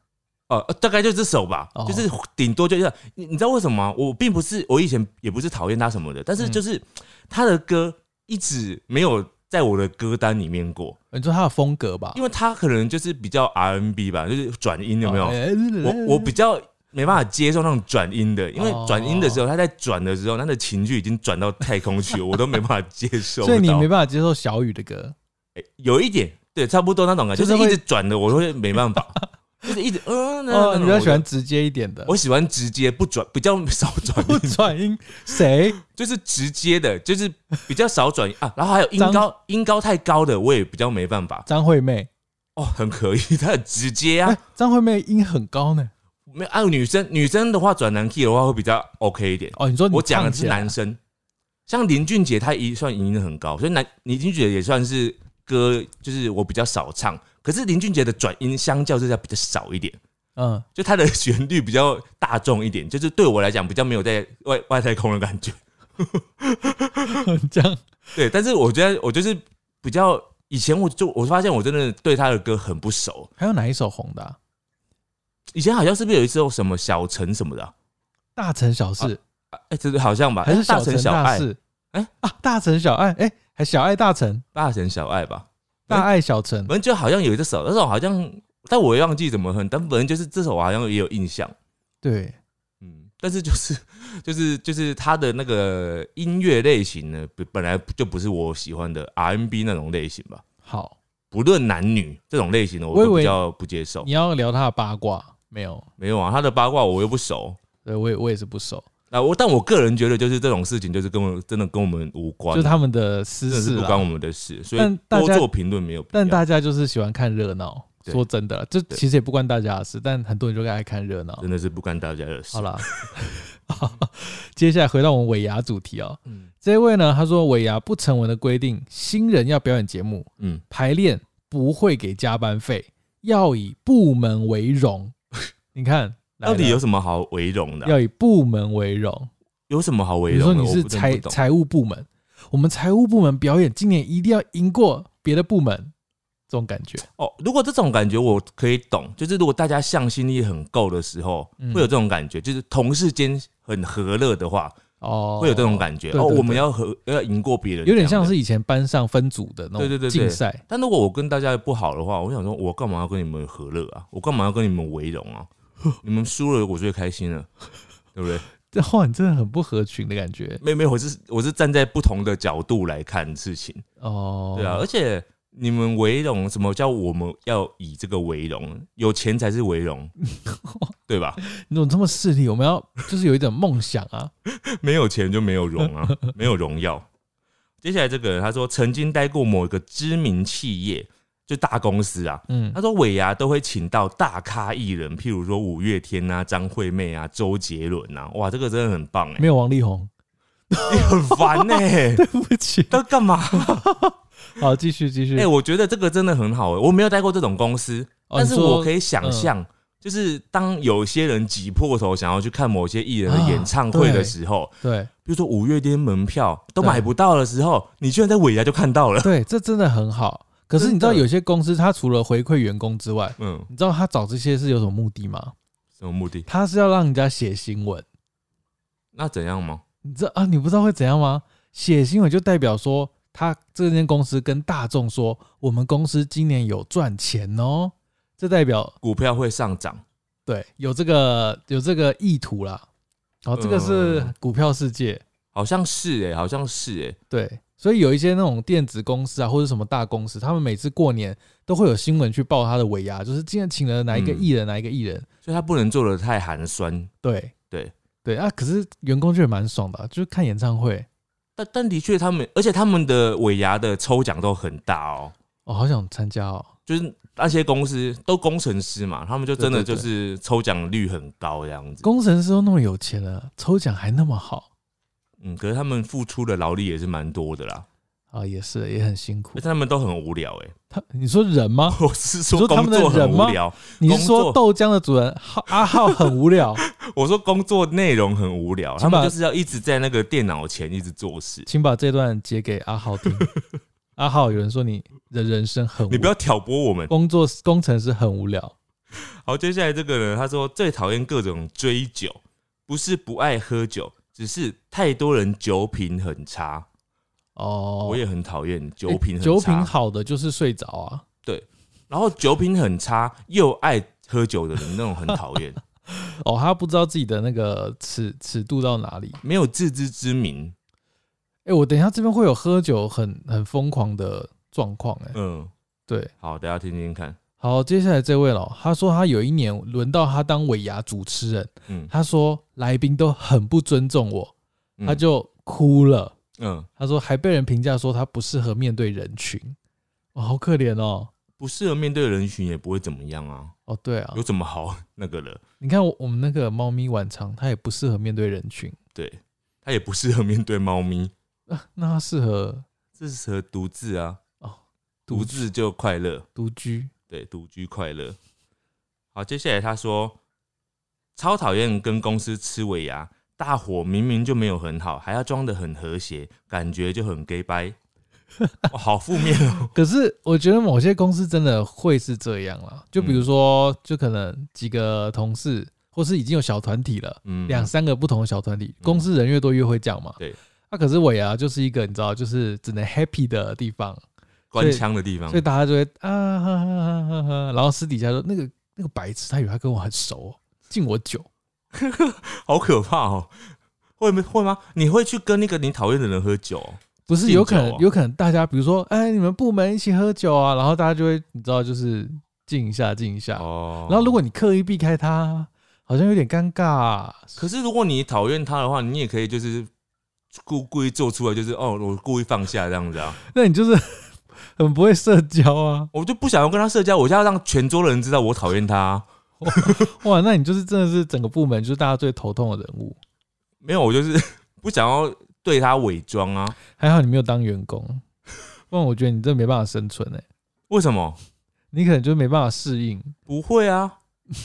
呃，大概就这首吧，哦就是顶多就是你你知道为什么吗？我并不是我以前也不是讨厌他什么的，但是嗯就是他的歌一直没有在我的歌单里面过，你说他的风格吧？因为他可能就是比较 RNB 吧，就是转音有没有？有我我比较没办法接受那种转音的，因为哦转音的时候，他在转的时候，他的情绪已经转到太空去了，我都没办法接受到。所以你没办法接受小雨的歌。欸有一点对，差不多那种感觉，就就是是会一直转的，我会没办法。就是一直嗯，那哦，你比较喜欢直接一点的，我喜欢直接不转，比较少转 不音，转音，谁？就是直接的，就是比较少转音啊。然后还有音高，音高太高的我也比较没办法。张惠妹，哦，很可以，她很直接啊哎。，张惠妹音很高呢。没有，还有女生，女生的话转男 key 的话会比较 OK 一点。哦，你说你我讲的是男生，像林俊杰，他一算音很高，所以男林俊杰也算是歌，就是我比较少唱。可是林俊杰的转音相较之下比较少一点，嗯，就他的旋律比较大众一点，就是对我来讲比较没有在外外太空的感觉。这样对，但是我觉得我就是比较以前我就我发现我真的对他的歌很不熟。还有哪一首红的啊？以前好像是不是有一首什么小城什么的、啊？大城小事哎、这个好像吧？还是大小城城小爱？哎啊，大城小爱，哎，还小爱大城，大城小爱吧？大爱小城反。正就好像有一首，那首好像，但我也忘记怎么哼，但反正就是这首我好像也有印象，对，嗯，但是就是 就是就是他的那个音乐类型呢，本本来就不是我喜欢的 R&B 那种类型吧，好，不论男女这种类型的，我都比较不接受你。要聊他的八卦没有？没有啊，他的八卦我又不熟。对我也我也是不熟，啊，我但我个人觉得，就是这种事情，就是跟我真的跟我们无关，就是他们的私事不关我们的事，所以多做评论没有必要。但大家就是喜欢看热闹。对说真的，这其实也不关大家的事，但很多人就爱看热闹。真的是不关大家的事。好，了，接下来回到我们尾牙主题哦。嗯这位呢，他说尾牙不成文的规定，新人要表演节目嗯，排练不会给加班费，要以部门为荣。你看，来到底有什么好为荣的啊、要以部门为荣？有什么好为比如说？你是财财务部门，我们财务部门表演今年一定要赢过别的部门，这种感觉。哦。如果这种感觉我可以懂，就是如果大家向心力很够的时候，嗯会有这种感觉，就是同事间很和乐的话，哦，会有这种感觉。哦，我们要和要赢过别人，有点像。是以前班上分组的那对对对对种竞赛。但如果我跟大家不好的话，我想说，我干嘛要跟你们和乐啊？我干嘛要跟你们为荣啊？你们输了，我最开心了，对不对？这话你真的很不合群的感觉没有没有，我是我是站在不同的角度来看事情。哦。对啊，而且你们为荣，什么叫我们要以这个为荣？有钱才是为荣，对吧？你怎么这么势利？我们要就是有一点梦想啊。没有钱就没有荣啊，没有荣耀。接下来这个人他说，曾经待过某一个知名企业，就大公司啊。嗯他，说尾牙都会请到大咖艺人，譬如说五月天啊、张惠妹啊、周杰伦啊，哇，这个真的很棒哎、没有王力宏，你很烦哎、对不起。要干嘛？好，继续继续。哎、我觉得这个真的很好哎、我没有待过这种公司，但是我可以想象，就是当有些人挤破头想要去看某些艺人的演唱会的时候，对比如说五月天门票都对买不到的时候，你居然在尾牙就看到了。对，这真的很好。可是你知道有些公司，它除了回馈员工之外，嗯，你知道他找这些是有什么目的吗？什么目的？他是要让人家写新闻。那怎样吗？你知道啊？你不知道会怎样吗？写新闻就代表说，他这间公司跟大众说，我们公司今年有赚钱哦。这代表股票会上涨，对有这个有这个意图啦。哦，这个是嗯股票世界。好像是哎、好像是哎、对，所以有一些那种电子公司啊，或者什么大公司，他们每次过年都会有新闻去报他的尾牙，就是今天请了哪一个嗯艺人，哪一个艺人。所以他不能做的太寒酸。对对对啊，可是员工就也蛮爽的啊、就是看演唱会。但但的确，他们而且他们的尾牙的抽奖都很大哦，我、好想参加哦。就是那些公司都工程师嘛，他们就真的就是抽奖率很高这样子。工程师都那么有钱了，抽奖还那么好嗯，可是他们付出的劳力也是蛮多的啦，啊，也是也很辛苦但。他们都很无聊 哎、他你说人吗？我是你说工作很人吗无聊，你是工作说豆浆的主人浩阿浩很无聊？我说工作内容很无聊，他们就是要一直在那个电脑前一直做事。请把这段截给阿浩听。阿浩，有人说你的人生很无你不要挑拨我们。工作工程师很无聊。好，接下来这个人他说最讨厌各种追酒，不是不爱喝酒，只是太多人酒品很差。哦，我也很讨厌酒欸品很差，酒品好的就是睡着啊。对然后酒品很差又爱喝酒的人那种很讨厌，哦，他不知道自己的那个尺尺度到哪里。没有自知之明。哎、我等一下这边会有喝酒很很疯狂的状况。哎，嗯，对，好，大家听听看。好，接下来这位了，他说他有一年轮到他当尾牙主持人，嗯，他说来宾都很不尊重我，嗯。他就哭了。嗯，他说还被人评价说他不适合面对人群，哦，好可怜哦。不适合面对人群也不会怎么样啊，哦，对啊。有，怎么好？那个了？你看我我们那个猫咪晚长，它也不适合面对人群，对，它也不适合面对猫咪，啊、那它适合这适合独自啊，哦独自就快乐，独居。对，独居快乐。好，接下来他说，超讨厌跟公司吃尾牙，大伙明明就没有很好，还要装的很和谐，感觉就很 gay 掰，哇好负面哦。可是我觉得某些公司真的会是这样啦，就嗯比如说，就可能几个同事，或是已经有小团体了，嗯，两三个不同的小团体，公司人越多越会讲嘛。对。那、可是尾牙就是一个你知道，就是只能 happy 的地方，官腔的地方所以，大家就会啊哈哈哈哈哈，然后私底下说那个那个白痴，他以为他跟我很熟、哦，敬我酒。好可怕哦。会没会吗？你会去跟那个你讨厌的人喝酒哦？不是有可能有可能大家比如说，哎，你们部门一起喝酒啊，然后大家就会你知道，就是敬一下，敬一下。哦，然后如果你刻意避开他，好像有点尴尬、啊可是如果你讨厌他的话，你也可以就是故故意做出来，就是哦，我故意放下这样子啊，那你就是很不会社交啊！我就不想要跟他社交，我就要让全桌的人知道我讨厌他啊、哇，那你就是真的是整个部门就是大家最头痛的人物。没有，我就是 不想要对他伪装啊。还好你没有当员工，不然我觉得你真的没办法生存哎、为什么？你可能就没办法适应。不会啊，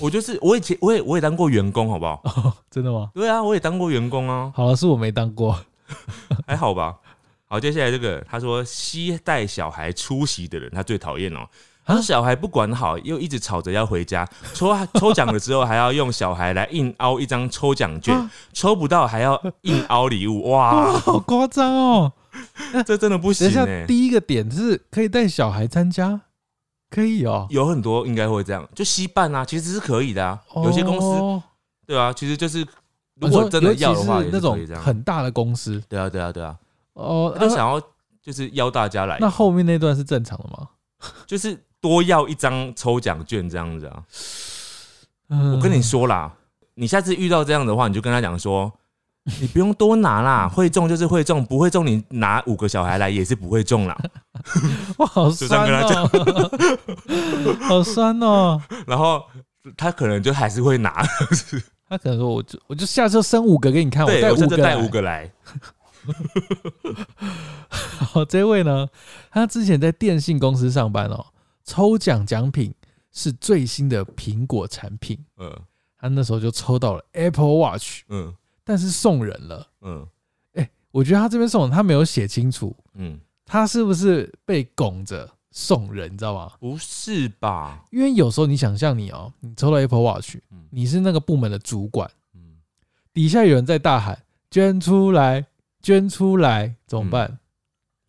我就是我以前我也我也当过员工，好不好？哦，真的吗？对啊，我也当过员工啊，好了，是我没当过。还好吧。好，接下来这个他说携带小孩出席的人，他最讨厌哦。他说小孩不管好，又一直吵着要回家。抽抽奖的时候还要用小孩来硬凹一张抽奖券，啊抽不到还要硬凹礼物。哇，哇，好夸张哦！这真的不等一下，第一个点是可以带小孩参加，可以哦。有很多应该会这样，就稀办啊，其实是可以的啊。有些公司哦对啊，其实就是如果真的要的话，那种。很大的公司对啊，对啊，对啊，哦，那他想要就是邀大家来，那后面那段是正常的吗？就是多要一张抽奖券这样子啊。嗯我跟你说啦，你下次遇到这样的话，你就跟他讲说，你不用多拿啦，会中就是会中，不会中你拿五个小孩来也是不会中啦。哇，好 酸跟哦，好酸哦。然后他可能就还是会拿，他可能说，我就我就下次生五个给你看，我，带五个带五。个来。好，这位呢，他之前在电信公司上班哦，抽奖奖品是最新的苹果产品，嗯他那时候就抽到了 Apple Watch，嗯但是送人了。嗯哎我觉得他这边送人，他没有写清楚，嗯，他是不是被拱着送人，你知道吗？不是吧？因为有时候你想象你哦，你抽到 Apple Watch，嗯你是那个部门的主管，嗯，底下有人在大喊捐出来，捐出来，怎么办？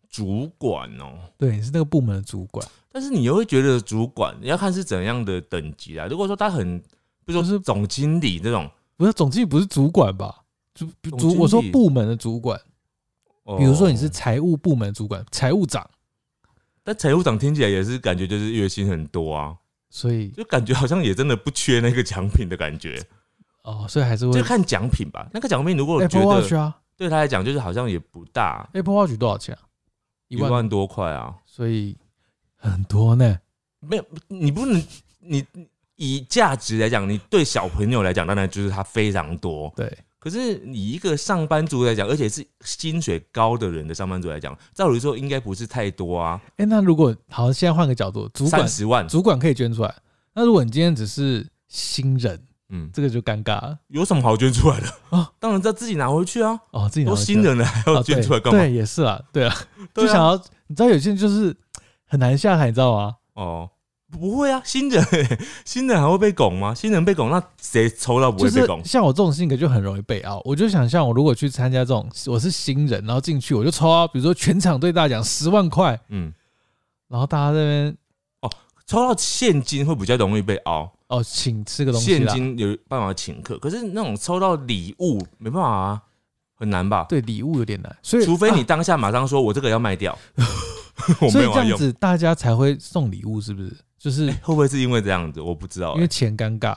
主管哦。对，你是那个部门的主管，但是你又会觉得主管你要看是怎样的等级啊。如果说他很，比如就是说总经理这种，不是总经理不是主管吧？主主我说部门的主管，哦比如说你是，财务部门主管，财务长，但财务长听起来也是感觉就是月薪很多啊，所以就感觉好像也真的不缺那个奖品的感觉，哦，所以还是会就看奖品吧。那个奖品如果觉得啊对他来讲就是好像也不大，，Apple Watch 多少钱啊？一万，万多块啊，所以很多呢。没有你不能你以价值来讲，你对小朋友来讲，当然就是它非常多。对，可是你一个上班族来讲，而且是薪水高的人的上班族来讲，照理说应该不是太多啊，哎、那如果好，现在换个角度，主管十万，主管可以捐出来，那如果你今天只是新人，嗯，这个就尴尬了有什么好捐出来的啊啊？当然要自己拿回去啊，哦。自己拿都回去新人了还要哦捐出来干嘛？对，对，也是啦，对啊，对啊就想要，你知道有些人就是很难下台，你知道吗？哦，不会啊，新人 新人还会被拱吗？新人被拱，那谁抽到不就是会被拱？像我这种性格就很容易被凹。我就想象我如果去参加这种，我是新人，然后进去我就抽到，比如说全场对大奖十万块，嗯，然后大家这边哦抽到现金会比较容易被凹，哦，请吃个东西现啦。金有办法请客，可是那种抽到礼物没办法啊，很难吧？对礼物有点难，所以除非你啊当下马上说我这个要卖掉，我所以这。样子大家才会送礼物，是不是？就是会不会是因为这样子？我不知道、因为钱尴尬。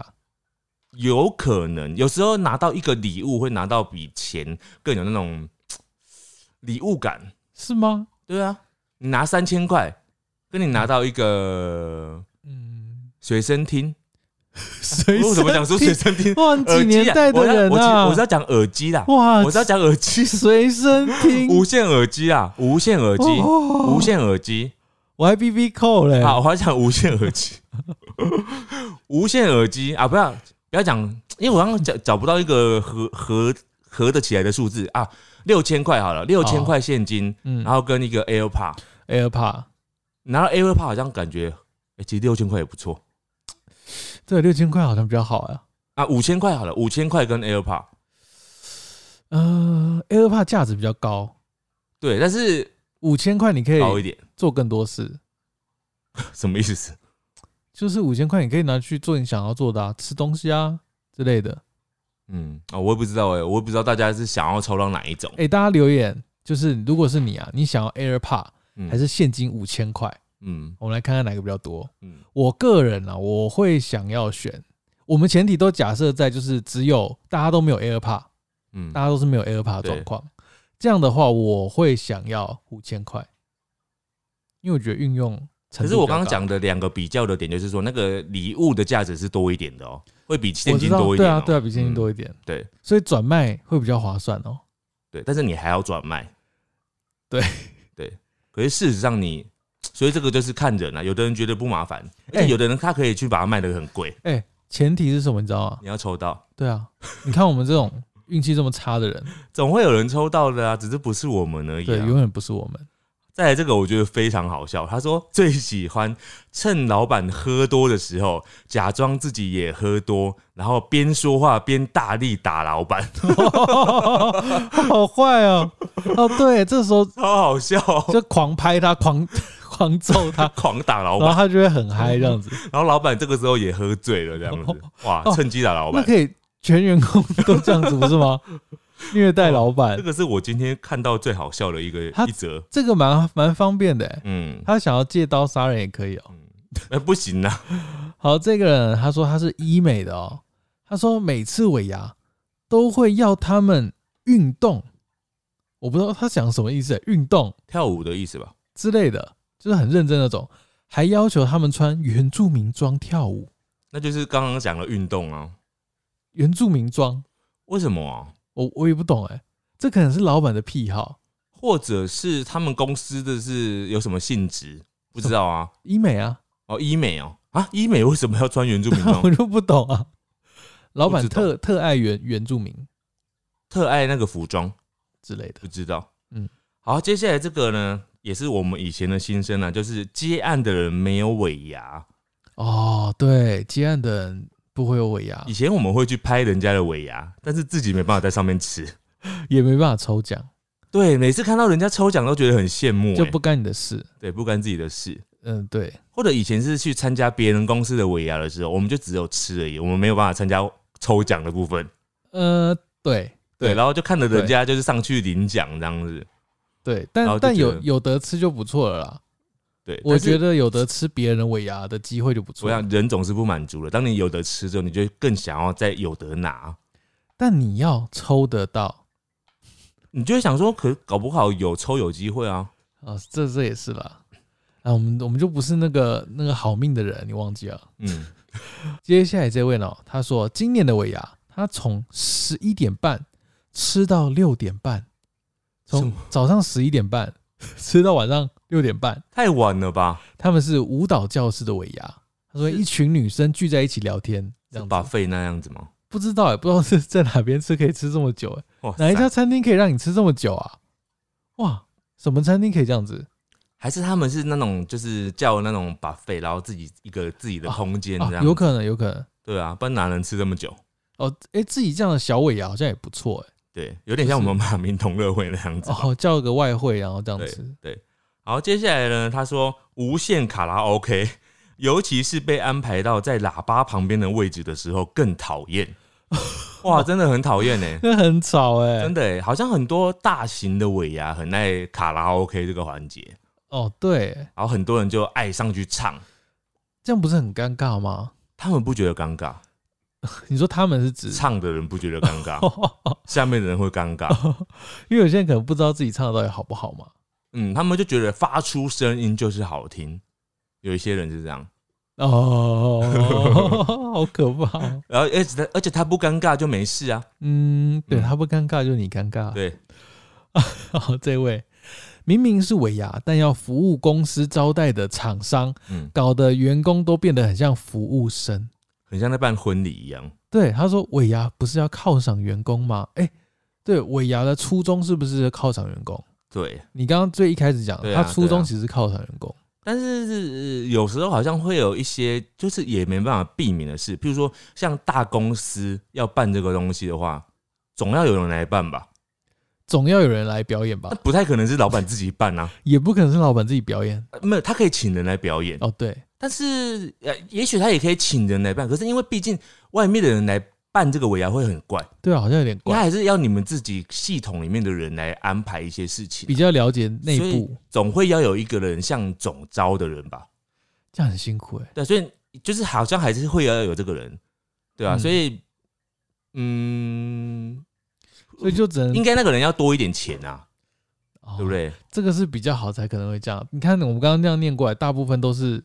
有可能，有时候拿到一个礼物，会拿到比钱更有那种礼物感。是吗？对啊，你拿三千块，跟你拿到一个嗯，随身听，随我为什么讲说随身听？哇，你几年代的人啊！我是要讲耳机啦，哇，我是要讲耳机，随身听，无线耳机啊，无线耳机，哦无线耳机。我还 B B 扣嘞。好，我还讲无线耳机，无线耳机啊，不要不要讲，因为我刚刚找找不到一个合合合得起来的数字。啊，六千块好了，六千块现金，嗯。然后跟一个 AirPod，，AirPod，拿到 AirPod 好像感觉，哎、其实六千块也不错对，六千块好像比较好啊。啊，五千块好了，五千块跟 AirPod，呃，AirPod 价值比较高，对，但是五千块你可以高一点，做更多事，什么意思？就是五千块你可以拿去做你想要做的啊，吃东西啊之类的。嗯啊、我也不知道哎、我也不知道大家是想要抽到哪一种，哎，大家留言，就是如果是你啊，你想要 AirPod 嗯还是现金五千块？嗯我们来看看哪个比较多。嗯我个人啊，我会想要选。我们前提都假设在就是只有大家都没有 AirPod，嗯大家都是没有 AirPod 的状况。这样的话，我会想要五千块，因为我觉得运用。可是我刚刚讲的两个比较的点，就是说那个礼物的价值是多一点的哦，会比现金多一点、哦。对啊，对啊，比现金嗯多一点，对所以转卖会比较划算哦。对，但是你还要转卖。对对，可是事实上你，所以这个就是看人啊。有的人觉得不麻烦，而哎且有的人他可以去把它卖得很贵。哎、前提是什么？你知道吗？你要抽到，对啊，你看我们这种运气这么差的人，总会有人抽到的啊，只是不是我们而已、对，啊。永远不是我们。再来这个，我觉得非常好笑。他说 最喜欢趁老板喝多的时候，假装自己也喝多，然后边说话边大力打老板，好坏哦！哦，对，这时候超好笑哦、就狂拍他，狂 狂揍他，狂打老板，然后他就会很嗨这样子。然后老板这个时候也喝醉了，这样子，哇，哦趁机打老板。那可以全员工都这样子不是吗？虐待老板。这，个是我今天看到最好笑的一个他一则，这个蛮蛮方便的欸。嗯，他想要借刀杀人也可以哦。哎、不行啊，好，这个人他说他是医美的哦，他说每次尾牙都会要他们运动，我不知道他讲什么意思欸，运动。跳舞的意思吧？之类的，就是很认真那种，还要求他们穿原住民装跳舞，那就是刚刚讲的运动啊，原住民装，为什么啊？我我也不懂哎，这可能是老板的癖好，或者是他们公司的是有什么性质？不知道啊。医美啊，哦，医美哦，啊，医美为什么要穿原住民装 我？就不懂啊。老板特特爱原原住民特爱那个服装，之类的不，知道。嗯嗯，好，接下来这个呢，也是我们以前的心声啊，就是接案的人没有尾牙。哦，对，接案的人不会有尾牙以，前我们会去拍人家的尾牙，但是自己没办法在上面吃。也没办法抽奖，对，每次看到人家抽奖都觉得很羡慕、欸，就不干你的事。对不干自己的事。嗯，对，或者以前是去参加别人公司的尾牙的时候，我们就只有吃而已，我们没有办法参加抽奖的部分。呃，对对，然后就看着人家就是上去领奖这样子。对，但但有有得吃就不错了啦。对，我觉得得有得吃别人尾牙的机会就不错我。想人总是不满足的，当你有得吃之后，你就更想要再有得拿，但你要抽得到你就会想说，可搞不好有抽有机会啊。啊，这这也是啦。啊，我们我们就不是那个那个好命的人，你忘记了？嗯，接下来这位呢，他说今年的尾牙，他从十一点半吃到六点半，从早上十一点半 吃到晚上六点半。太晚了吧？他们是舞蹈教室的尾牙，他说一群女生聚在一起聊天，这样把费那样子吗？不知道哎、不知道是在哪边吃可以吃这么久哎、哇哪一家？餐厅可以让你吃这么久啊？哇，什么餐厅可以这样子？还是他们是那种就是叫那种把费，然后自己一个自己的空间这啊，样、有可能，有可能对啊，不然哪能吃这么久？哦。哎、自己这样的小尾牙好像也不错哎、对，有点像我们马明同乐会那样子吧。哦，叫个外汇然后这样对吃，对，好，接下来呢，他说无限卡拉 OK，尤其是被安排到在喇叭旁边的位置的时候更讨厌。哇，真的很讨厌呢，那很吵哎、真的哎，好像很多大型的尾牙很爱卡拉 OK 这个环节，哦，对，然后很多人就爱上去唱。这样不是很尴尬吗？他们不觉得尴尬，你说他们是指，唱的人不觉得尴尬，下面的人会尴尬。因为有些人可能不知道自己唱的到底好不好嘛。嗯，他们就觉得发出声音就是好听，有一些人是这样。哦，好可怕哦。然后而且他而且他不尴尬就没事啊。嗯，对嗯他不尴尬，就你尴尬。对，好，这位明明是尾牙，但要服务公司招待的厂商，嗯，搞得员工都变得很像服务生。很像在办婚礼一样。对，他说尾牙不是要犒赏员工吗？哎、对，尾牙的初衷是不是犒赏员工？对，你刚刚最一开始讲的，对啊他初衷啊其实是犒赏员工。但是是有时候好像会有一些，就是也没办法避免的事，譬如说像大公司要办这个东西的话，总要有人来办吧？总要有人来表演吧那？不太可能是老板自己办啊，也不可能是老板自己表演呃没有，他可以请人来表演，哦。对，但是呃，也许他也可以请人来办，可是因为毕竟外面的人来办这个尾牙会很怪，对啊，好像有点怪，还是要你们自己系统里面的人来安排一些事情比，较了解内部，总会要有一个人像总招的人吧？这样很辛苦哎、对，所以就是好像还是会要有这个人，对啊，嗯所以嗯，所以就只能应该那个人要多一点钱啊，哦对不对？这个是比较好才可能会这样。你看我们刚刚那样念过来，大部分都是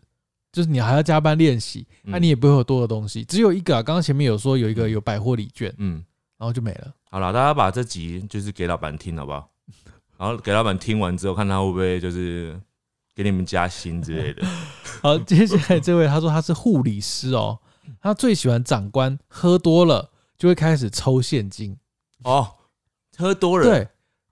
就是你还要加班练习，那、嗯你也不会有多的东西，只有一个啊。刚刚前面有说有一个有百货礼券，嗯，然后就没了。好了，大家把这集就是给老板听好不好？然后给老板听完之后，看他会不会就是给你们加薪之类的。好，接下来这位他说他是护理师哦，他最喜欢长官喝多了就会开始抽现金。哦，喝多了，对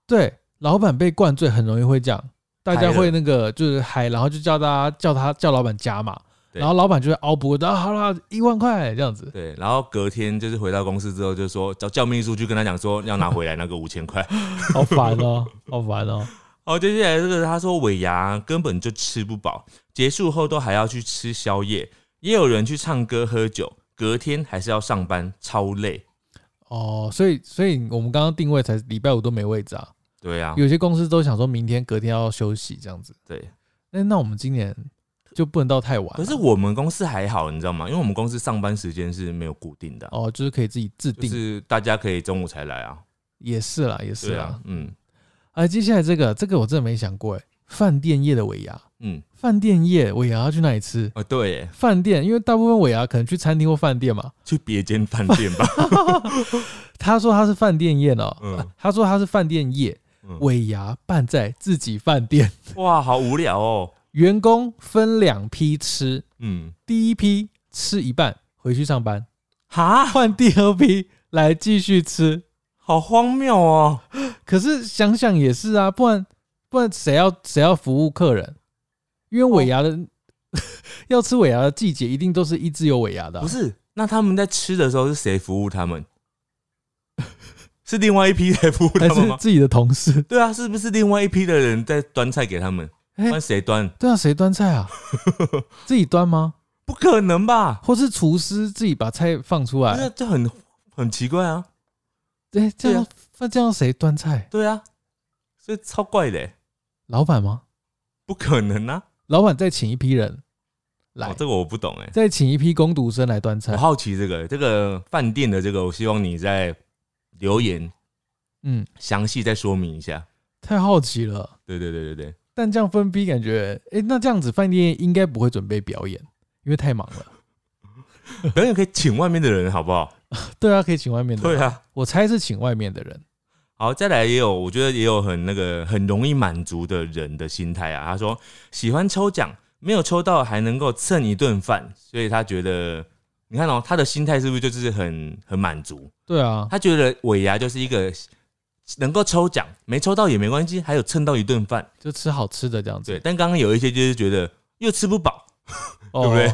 对，老板被灌醉很容易会这样，大家会那个就是嗨，然后就叫大家叫他叫老板加嘛，然后老板就会熬不过，啊好了一万块这样子。对，然后隔天就是回到公司之后，就说叫叫秘书去跟他讲说要拿回来那个五千块。好烦哦，好烦哦。好，接下来这个他说尾牙根本就吃不饱，结束后都还要去吃宵夜，也有人去唱歌喝酒，隔天还是要上班，超累。哦，所以所以我们刚刚定位才礼拜五都没位置啊，对啊，有些公司都想说明天隔天要休息这样子。对。那那我们今年就不能到太晚啊，可是我们公司还好，你知道吗？因为我们公司上班时间是没有固定的啊、哦，就是可以自己制定，就是大家可以中午才来啊。也是啦，也是啦嗯哎，接下来这个这个我真的没想过哎，饭店业的尾牙，嗯，饭店业尾牙要去哪里吃？哦对耶，饭店，因为大部分尾牙可能去餐厅或饭店嘛。去别间饭店吧。他说他是饭店业哦，嗯他说他是饭店业，嗯尾牙办在自己饭店，哇，好无聊哦。员工分两批吃，嗯，第一批吃一半回去上班，哈，换第二批来继续吃。好荒谬哦。可是想想也是啊，不然不然谁要谁要服务客人？因为尾牙的、要吃尾牙的季节，一定都是一只有尾牙的啊、不是，那他们在吃的时候是谁服务他们？是另外一批在服务还他们吗？是自己的同事？对啊，是不是另外一批的人在端菜给他们？哎那谁端？对啊，谁端菜啊？自己端吗？不可能吧？或是厨师自己把菜放出来那来？这很很奇怪啊。哎、这样那这样谁端菜？对啊，所以超怪的欸，老板吗？不可能啊。老板再请一批人来，哦，这个我不懂哎。再请一批工读生来端菜我。好奇这个这个饭店的这个，我希望你在留言嗯，详细再说明一下。太好奇了。对对对对对，但这样分批，感觉哎、那这样子饭店应该不会准备表演，因为太忙了。表演可以请外面的人，好不好？对啊，可以请外面的人。对，啊。我猜是请外面的人。好，再来也有，我觉得也有很那个很容易满足的人的心态啊。他说喜欢抽奖，没有抽到还能够蹭一顿饭，所以他觉得，你看哦，他的心态是不是就是很很满足？对啊，他觉得尾牙就是一个能够抽奖，没抽到也没关系，还有蹭到一顿饭。就吃好吃的这样子。对，但刚刚有一些就是觉得又吃不饱，哦对不对？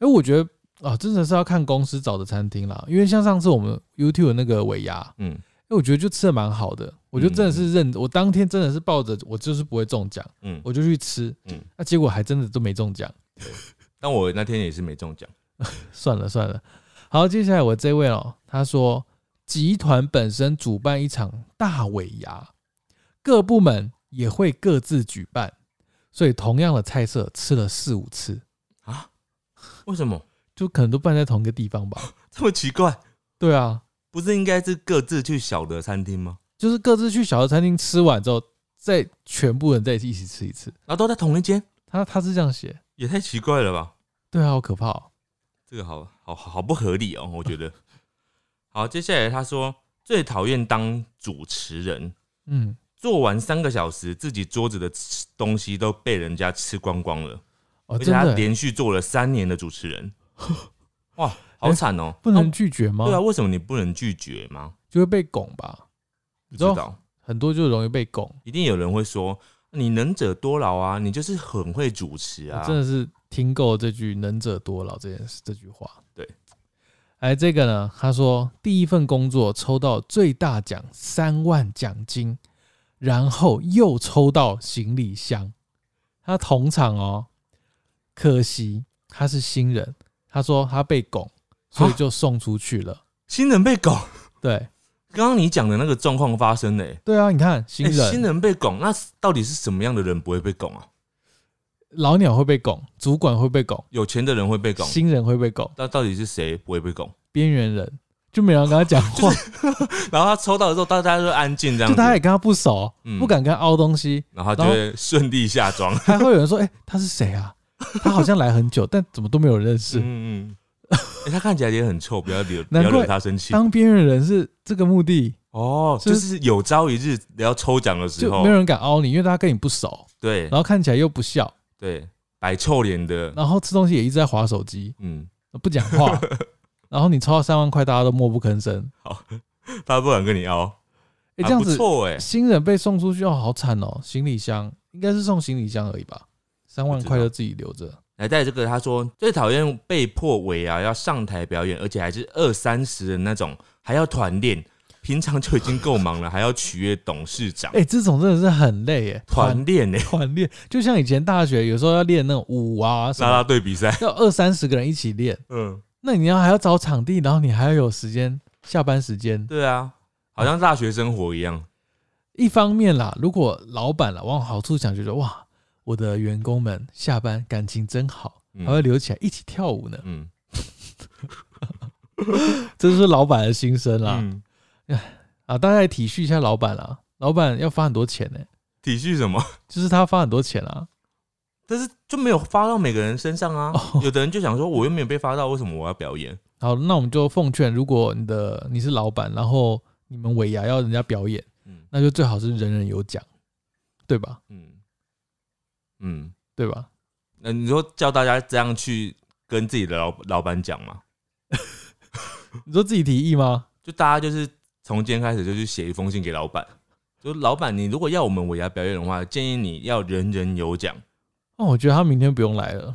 哎、我觉得啊，真的是要看公司找的餐厅啦。因为像上次我们 YouTube 的那个尾牙，嗯，哎，我觉得就吃的蛮好的。我就真的是认，我当天真的是抱着我就是不会中奖，嗯我就去吃，嗯嗯，那结果还真的都没中奖。但我那天也是没中奖。算了算了，好，接下来我这位哦，他说集团本身主办一场大尾牙，各部门也会各自举办，所以同样的菜色吃了四五次啊，为什么就可能都办在同一个地方吧。这么奇怪？对啊，不是应该是各自去小的餐厅吗？就是各自去小的餐厅吃完之后，再全部人在一起吃一次。然后都在同一间，他他是这样写，也太奇怪了吧？对啊，好可怕哦。这个好好好不合理哦，我觉得。好，接下来他说最讨厌当主持人，嗯，做完三个小时，自己桌子的吃东西都被人家吃光光了，哦，而且他连续做了三年的主持人，哇，好惨哦、不能啊拒绝吗？对啊，为什么你不能拒绝吗？就会被拱吧。不知道，很多就容易被拱。一定有人会说你能者多劳啊，你就是很会主持啊，我真的是听够这句“能者多劳”这件事这句话。对，哎，这个呢，他说第一份工作抽到最大奖三万奖金，然后又抽到行李箱。他同场哦，可惜他是新人，他说他被拱，所以就送出去了。新人被拱。对刚刚你讲的那个状况发生呢、欸对啊，你看新欸人、新人被拱，那到底是什么样的人不会被拱啊？老鸟会被拱，主管会被拱，有钱的人会被拱，新人会被拱，那到底是谁不会被拱？边缘人就没人跟他讲话，然后他抽到的时候，大家都安静这样，就大家也跟他不熟，嗯。不敢跟他凹东西，然后他就会顺利下庄。还会有人说：“哎、他是谁啊？他好像来很久，但怎么都没有人认识。嗯嗯，欸他看起来也很臭，不要惹，不难怪要惹他生气。当边缘人是这个目的，哦，就就是是有朝一日你要抽奖的时候。就没有，人敢凹你，因为大家跟你不熟，对。然后看起来又不笑，对，摆臭脸的，然后吃东西也一直在划手机，嗯，不讲话，然后你抽到三万块，大家都默不吭声好。他不敢跟你凹，哎、啊这样子不错哎，新人被送出去哦，好惨哦！行李箱应该是送行李箱而已吧，三万块就自己留着。来带这个，他说最讨厌被迫尾牙要上台表演，而且还是二三十的那种，还要团练，平常就已经够忙了，还要取悦董事长。哎、，这种真的是很累耶，团练呢，团练，就像以前大学有时候要练那种舞啊什啦啦，队比赛，要二三十个人一起练，嗯，那你要还要找场地，然后你还要有时间下班时间。对啊，好像大学生活一样，一方面啦，如果老板啦往好处想，觉得哇，我的员工们下班感情真好，嗯。还会留起来一起跳舞呢，嗯。这就是老板的心声啦。嗯，啊，大家也体恤一下老板啦，老板要发很多钱呢、体恤什么？就是他发很多钱啊。但是就没有发到每个人身上啊。哦有的人就想说，我又没有被发到，为什么我要表演？好，那我们就奉劝，如果你的你是老板，然后你们尾牙要人家表演，嗯那就最好是人人有奖，对吧？嗯嗯，对吧？那你说叫大家这样去跟自己的老老板讲吗？你说自己提议吗？就大家就是从今天开始就去写一封信给老板，就老板，你如果要我们尾牙表演的话，建议你要人人有奖。哦，我觉得他明天不用来了。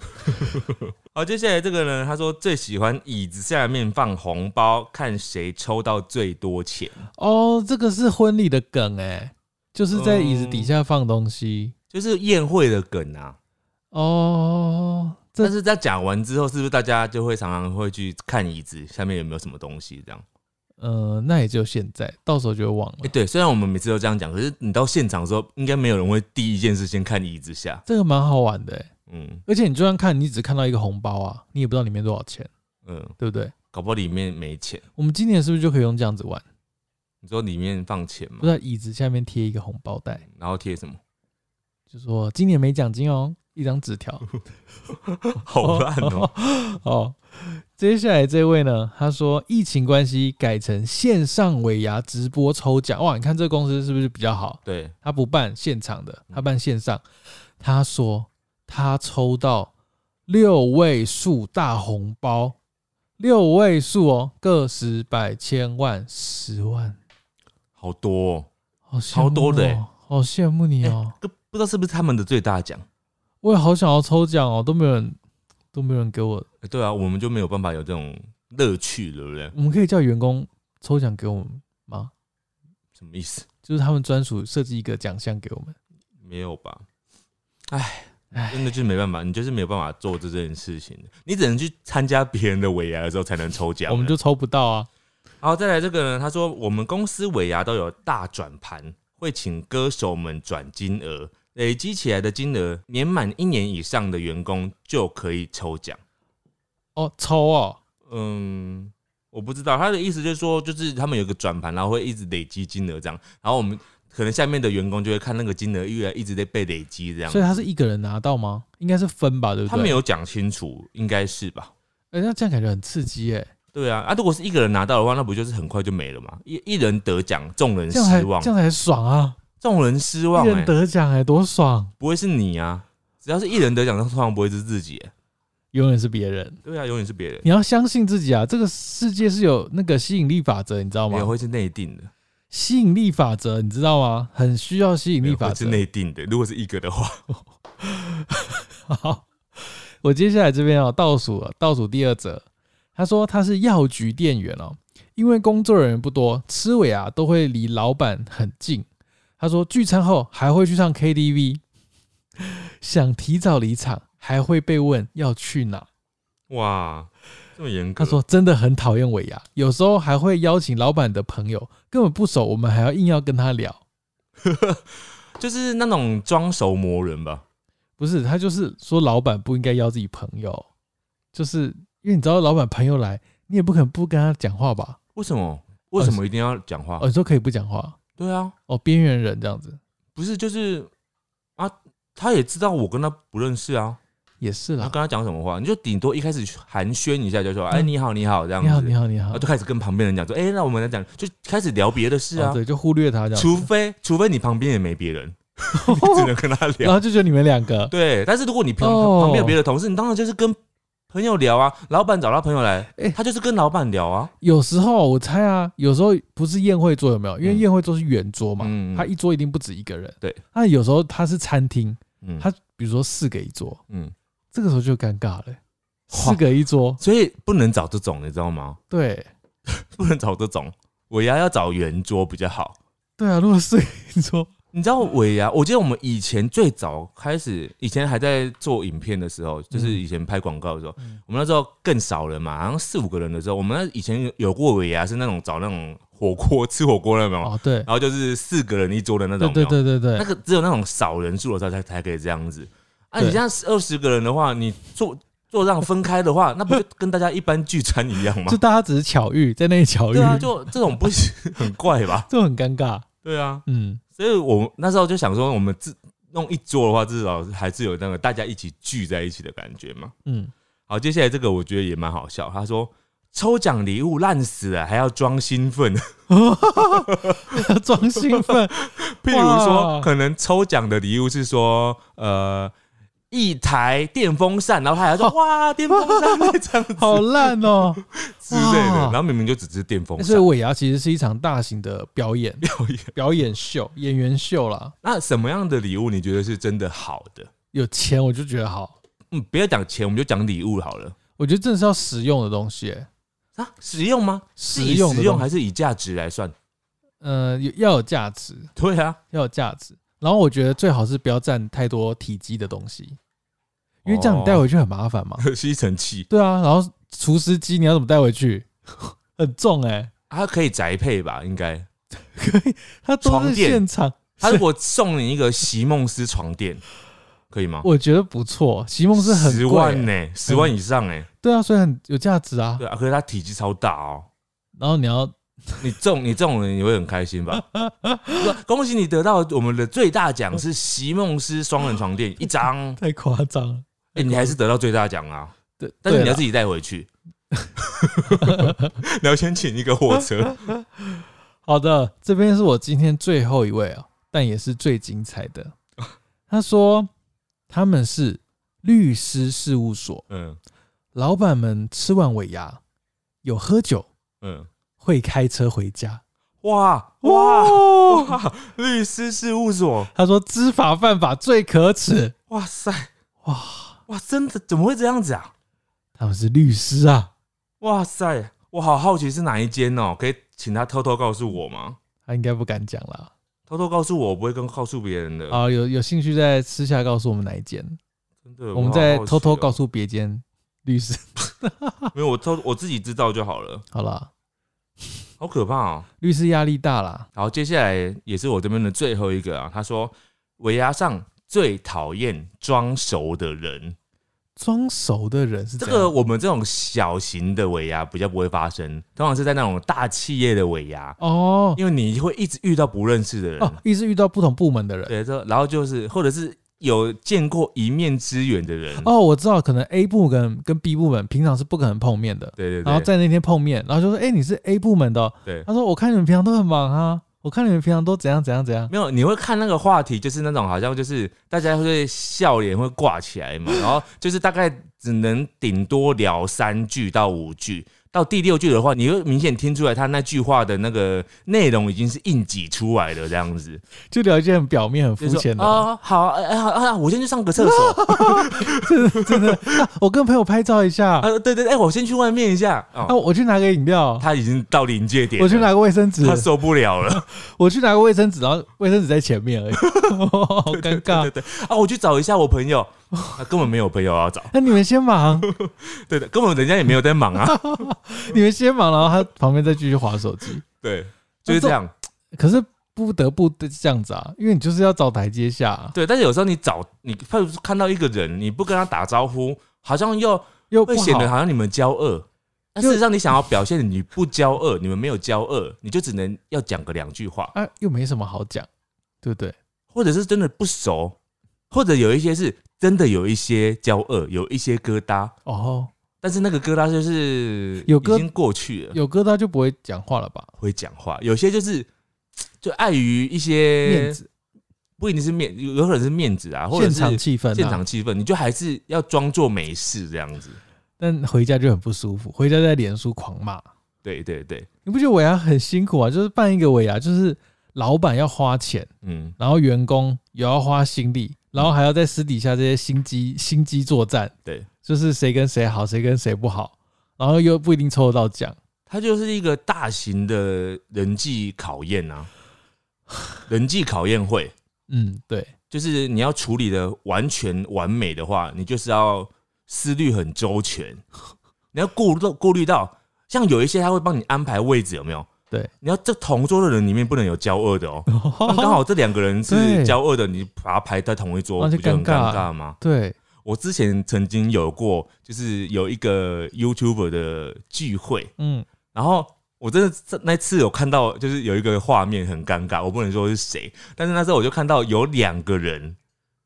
好，接下来这个呢，他说最喜欢椅子下面放红包，看谁抽到最多钱。哦，这个是婚礼的梗哎，就是在椅子底下放东西。就是宴会的梗啊。哦，这但是在讲完之后，是不是大家就会常常会去看椅子下面有没有什么东西？这样，呃，那也就现在，到时候就会忘了。哎、对，虽然我们每次都这样讲，可是你到现场的时候，应该没有人会第一件事先看椅子下。这个蛮好玩的哎，嗯而且你就算看，你只看到一个红包啊，你也不知道里面多少钱，嗯，对不对？搞不好里面没钱。我们今年是不是就可以用这样子玩？你说里面放钱吗不？在椅子下面贴一个红包袋，然后贴什么？就说今年没奖金哦，一张纸条。好烂哦、哦，接下来这位呢，他说疫情关系改成线上尾牙直播抽奖，哇，你看这个公司是不是比较好？对，他不办现场的，他办线上。他说他抽到六位数大红包，六位数哦，个十百千万十万，好多、哦，好羡慕的欸哦，好羡慕你哦。这不知道是不是他们的最大奖？我也好想要抽奖哦，都没有人，都没有人给我。欸对啊，我们就没有办法有这种乐趣，对不对？我们可以叫员工抽奖给我们吗？什么意思？就是他们专属设计一个奖项给我们。没有吧？哎，唉，真的就是没办法，你就是没有办法做这件事情，你只能去参加别人的尾牙的时候才能抽奖。我们就抽不到啊。好，再来这个呢？他说我们公司尾牙都有大转盘，会请歌手们转金额，累积起来的金额，年满一年以上的员工就可以抽奖。哦，抽哦，嗯，我不知道他的意思就是说，就是他们有个转盘，然后会一直累积金额这样，然后我们可能下面的员工就会看那个金额越来一直在被累积这样所以。他是一个人拿到吗？应该是分吧，对不对？他没有讲清楚，应该是吧？哎、那这样感觉很刺激哎、对啊，啊，如果是一个人拿到的话，那不就是很快就没了吗？一一人得奖，众人失望这，样才爽啊！众人失望、一欸，人得奖哎，多爽！不会是你啊？只要是一人得奖，通常不会是自己、欸。永远是别人，对啊，永远是别人，你要相信自己啊！这个世界是有那个吸引力法则，你知道吗？也会是内定的，吸引力法则，你知道吗？很需要吸引力法则。内定的。如果是一个的话，好，我接下来这边哦，倒数了，倒数第二则，他说他是药局店员哦，因为工作人员不多，吃尾啊都会离老板很近。他说聚餐后还会去唱 KTV，想提早离场还会被问要去哪。哇，这么严格。他说真的很讨厌尾牙，有时候还会邀请老板的朋友，根本不熟，我们还要硬要跟他聊。就是那种装熟磨人吧。不是，他就是说老板不应该邀自己朋友，就是因为你知道老板朋友来，你也不可能不跟他讲话吧？为什么？为什么一定要讲话哦，？你说可以不讲话对啊，哦，边缘人这样子不是就是啊，他也知道我跟他不认识啊，也是啦。他跟他讲什么话，你就顶多一开始寒暄一下，就说：“嗯哎，你好，你好。”这样子。你好，你好，你好然后就。开始跟旁边人讲说：“哎，那我们来讲，就开始聊别的事啊。哦对，就忽略他这样，除非除非你旁边也没别人，你只能跟他聊然。后就觉得你们两个，对，但是如果你旁哦旁边有别的同事，你当然就是跟朋友聊啊。老板找他朋友来，哎他就是跟老板聊啊。有时候我猜啊，有时候不是宴会桌有没有？因为嗯宴会桌是圆桌嘛，他一桌一定不止一个人。对，那有时候他是餐厅，嗯，他比如说四个一桌，嗯，这个时候就尴尬了。四个一桌，所以不能找这种，你知道吗？对 不能找这种，我要要找圆桌比较好。对啊，如果四个一桌，你知道尾牙？我记得我们以前最早开始，以前还在做影片的时候，就是以前拍广告的时候，嗯我们那时候更少人嘛，好像四五个人的时候，我们那以前有有过尾牙是那种找那种火锅 吃火锅那种，哦，对然后就是四个人一桌的那种，对对对对，那个只有那种少人数的时候才才可以这样子。啊，对你像二十个人的话，你坐坐让分开的话，那不就跟大家一般聚餐一样吗 就？大家只是巧遇，在那里巧遇，对啊，就这种不是 很怪吧？这很尴尬。对啊，嗯，所以我那时候就想说，我们自弄一桌的话，至少还是有那个大家一起聚在一起的感觉嘛。嗯，好，接下来这个我觉得也蛮好笑。他说抽奖礼物烂死了，还要装兴奋，装兴奋，譬如说可能抽奖的礼物是说呃一台电风扇，然后他还说哇电风扇这样子好烂哦。之类的，然后明明就只是电风扇所以尾牙其实是一场大型的表演，表演。表演秀、演员秀啦。那什么样的礼物你觉得是真的好的？有钱我就觉得好，嗯，不要讲钱，我们就讲礼物好了。我觉得真的是要实用的东西、欸，啊，实用吗？实用的实用还是以价值来算？呃，有要有价值，对啊，要有价值。然后我觉得最好是不要占太多体积的东西，因为这样你带回去很麻烦嘛。吸尘器，对啊，然后除湿机你要怎么带回去？很重哎、它可以宅配吧？应该。可以，它都是床垫现场。他如果送你一个席梦思床垫，可以吗？我觉得不错，席梦思很十贵万呢、十万以上哎、对啊，所以很有价值啊。对啊，可是它体积超大哦。然后你要你这种你这种人，你会很开心吧？恭喜你得到我们的最大奖是席梦思双人床垫一张，太夸张了，哎、你还是得到最大奖啊！对，但是你要自己带回去，你要先请一个货车。好的，这边是我今天最后一位啊，但也是最精彩的。他说他们是律师事务所，嗯老板们吃完尾牙有喝酒，嗯，会开车回家。哇哇哇！哇！律师事务所，他说知法犯法最可耻。哇塞哇，哇，真的怎么会这样子啊？他们是律师啊，哇塞，我好好奇是哪一间哦，可以请他偷偷告诉我吗？他应该不敢讲啦。偷偷告诉我，我不会跟告诉别人的。啊，有有兴趣再私下告诉我们哪一间，真的，我们好好奇再偷偷哦告诉别间律师。没有我偷我自己知道就好了。好啦，好可怕哦！律师压力大啦。好，接下来也是我这边的最后一个啊。他说，尾牙上最讨厌装熟的人。装熟的人是这个我们这种小型的尾牙比较不会发生，通常是在那种大企业的尾牙，哦。因为你会一直遇到不认识的人，哦，一直遇到不同部门的人。对，这然后就是或者是有见过一面之缘的人，哦，我知道，可能 A 部跟跟 B 部门平常是不可能碰面的，对对对，然后在那天碰面，然后就说：“哎、你是 A 部门的。他说：“我看你们平常都很忙啊，我看你们平常都怎样怎样怎样。没有，你会看那个话题，就是那种好像就是大家会笑脸会挂起来嘛，然后就是大概只能顶多聊三句到五句，到第六句的话，你会明显听出来他那句话的那个内容已经是硬挤出来的这样子，”就聊一些很表面、很肤浅的。啊，好，哎、哎好啊，我先去上个厕所。真的、啊我跟朋友拍照一下，啊，对对对，哎、我先去外面一下。啊，哦，我去拿个饮料，他已经到临界点，我去拿个卫生纸，他受不了了，我去拿个卫生纸，然后卫生纸在前面而已，好尴尬。对。对。啊，我去找一下我朋友，啊，根本没有朋友要找，那你们先忙，对的，根本人家也没有在忙啊，你们先忙，然后他旁边再继续划手机。对，就是这样。可是不得不这样子啊，因为你就是要找台阶下、啊，对，但是有时候你找你譬如说看到一个人，你不跟他打招呼，好像又又不会显得好。像你们交恶。但事实上，你想要表现你不交恶，你们没有交恶，你就只能要讲个两句话，啊，又没什么好讲，对不对？或者是真的不熟，或者有一些是真的有一些交恶，有一些疙瘩，哦，但是那个疙瘩就是有疙已经过去了，有疙瘩就不会讲话了吧？会讲话，有些就是 就碍于一些面，子、不一定是面，有有可能是面子啊，或者是现是场气氛、啊，现场气氛，你就还是要装作没事这样子。但回家就很不舒服，回家在脸书狂骂。对对对，你不觉得尾牙很辛苦啊？就是办一个尾牙，就是老板要花钱，嗯，然后员工也要花心力，然后还要在私底下这些心机心机作战，对，就是谁跟谁好，谁跟谁不好，然后又不一定抽得到奖。它就是一个大型的人际考验啊，人际考验会，嗯，对，就是你要处理的完全完美的话，你就是要思虑很周全，你要顾虑顾虑到，像有一些他会帮你安排位置，有没有？对，你要这同桌的人里面不能有交恶的哦，那刚好这两个人是对交恶的，你把他排在同一桌，不就很尴尬。吗？对，我之前曾经有过，就是有一个 YouTuber 的聚会，嗯，然后我真的这那次有看到，就是有一个画面很尴尬，我不能说是谁，但是那时候我就看到有两个人，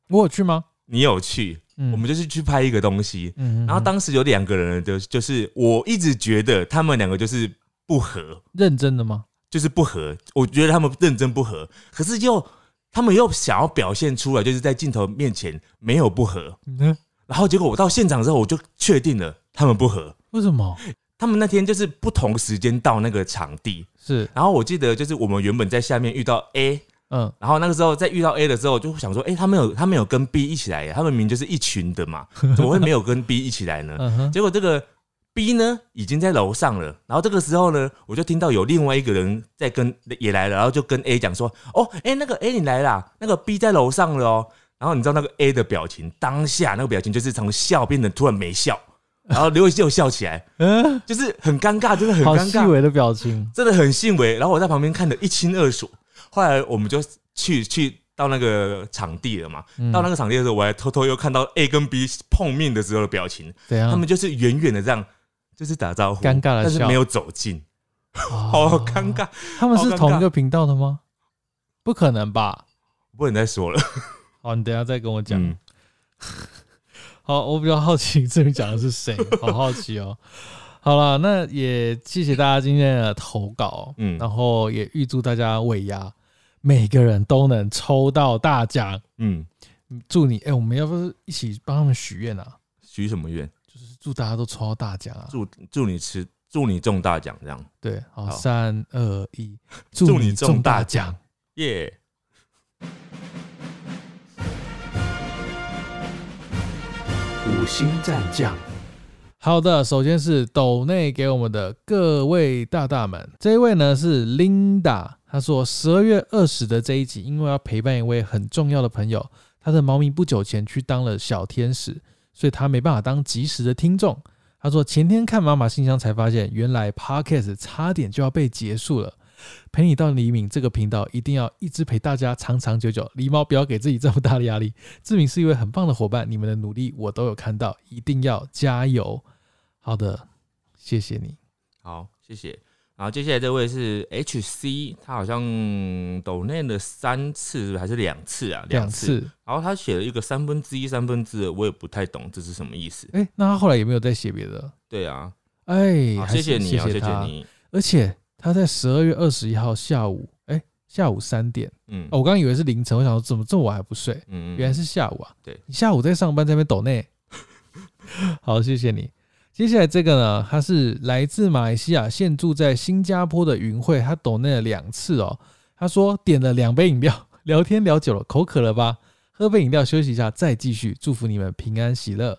我有去吗？你有去，嗯，我们就是去拍一个东西，嗯，嗯，然后嗯当时有两个人的，就是我一直觉得他们两个就是不合，认真的吗？就是不合，我觉得他们认真不合，可是又他们又想要表现出来，就是在镜头面前没有不合，嗯，然后结果我到现场之后，我就确定了他们不合。为什么？他们那天就是不同时间到那个场地，是，然后我记得就是我们原本在下面遇到 A，嗯，然后那个时候在遇到 A 的时候，就想说，哎、他们有他们有跟 B 一起来耶，他们明明就是一群的嘛，怎么会没有跟 B 一起来呢？嗯，结果这个 B 呢已经在楼上了，然后这个时候呢，我就听到有另外一个人在跟也来了，然后就跟 A 讲说，哦，哎、那个 A 你来啦，那个 B 在楼上了哦。然后你知道那个 A 的表情，当下那个表情就是从笑变成突然没笑，然后刘伟又笑起来，嗯，就是很尴尬，真的很尴尬，细微的表情，真的很细微。然后我在旁边看得一清二楚。后来我们就去去到那个场地了嘛，嗯到那个场地的时候，我还偷偷又看到 A 跟 B 碰面的时候的表情，对啊？他们就是远远的这样，就是打招呼，尴尬的笑但是没有走近，好好尴尬。。他们是好尴同一个频道的吗？不可能吧？不能再说了，好，你等一下再跟我讲。嗯，好，我比较好奇这边讲的是谁，好好奇哦。好了，那也谢谢大家今天的投稿，嗯，嗯然后也预祝大家尾牙每个人都能抽到大奖，嗯，祝你哎、我们要不是一起帮他们许愿啊？许什么愿？就是祝大家都抽到大奖啊！祝祝你吃，祝你中大奖，这样对，好，三二一，祝祝你中大奖奖！耶。五星战将，好的，首先是斗内给我们的各位大大们，这一位呢是 Linda，她说十二月二十的这一集，因为要陪伴一位很重要的朋友，他的猫咪不久前去当了小天使，所以他没办法当及时的听众。他说前天看妈妈信箱才发现，原来 Podcast 差点就要被结束了。陪你到黎明这个频道一定要一直陪大家长长久久。狸猫不要给自己这么大的压力。志明是一位很棒的伙伴，你们的努力我都有看到，一定要加油。好的，谢谢你。好，谢谢。然后接下来这位是 HC，他好像抖内了三次，还是两次啊？两。次，然后他写了一个三分之一、三分之二，我也不太懂这是什么意思。哎、那他后来有没有再写别的？对啊，哎、谢谢你啊，谢谢他。你。而且他在十二月二十一号下午，哎、下午三点、嗯哦，我刚刚以为是凌晨，我想说怎么这么晚还不睡？嗯，原来是下午啊！对你下午在上班，在那边抖内。好，谢谢你。接下来这个呢，他是来自马来西亚，现住在新加坡的云慧，他抖内了两次哦。他说点了两杯饮料，聊天聊久了，口渴了吧？喝杯饮料休息一下，再继续。祝福你们平安喜乐。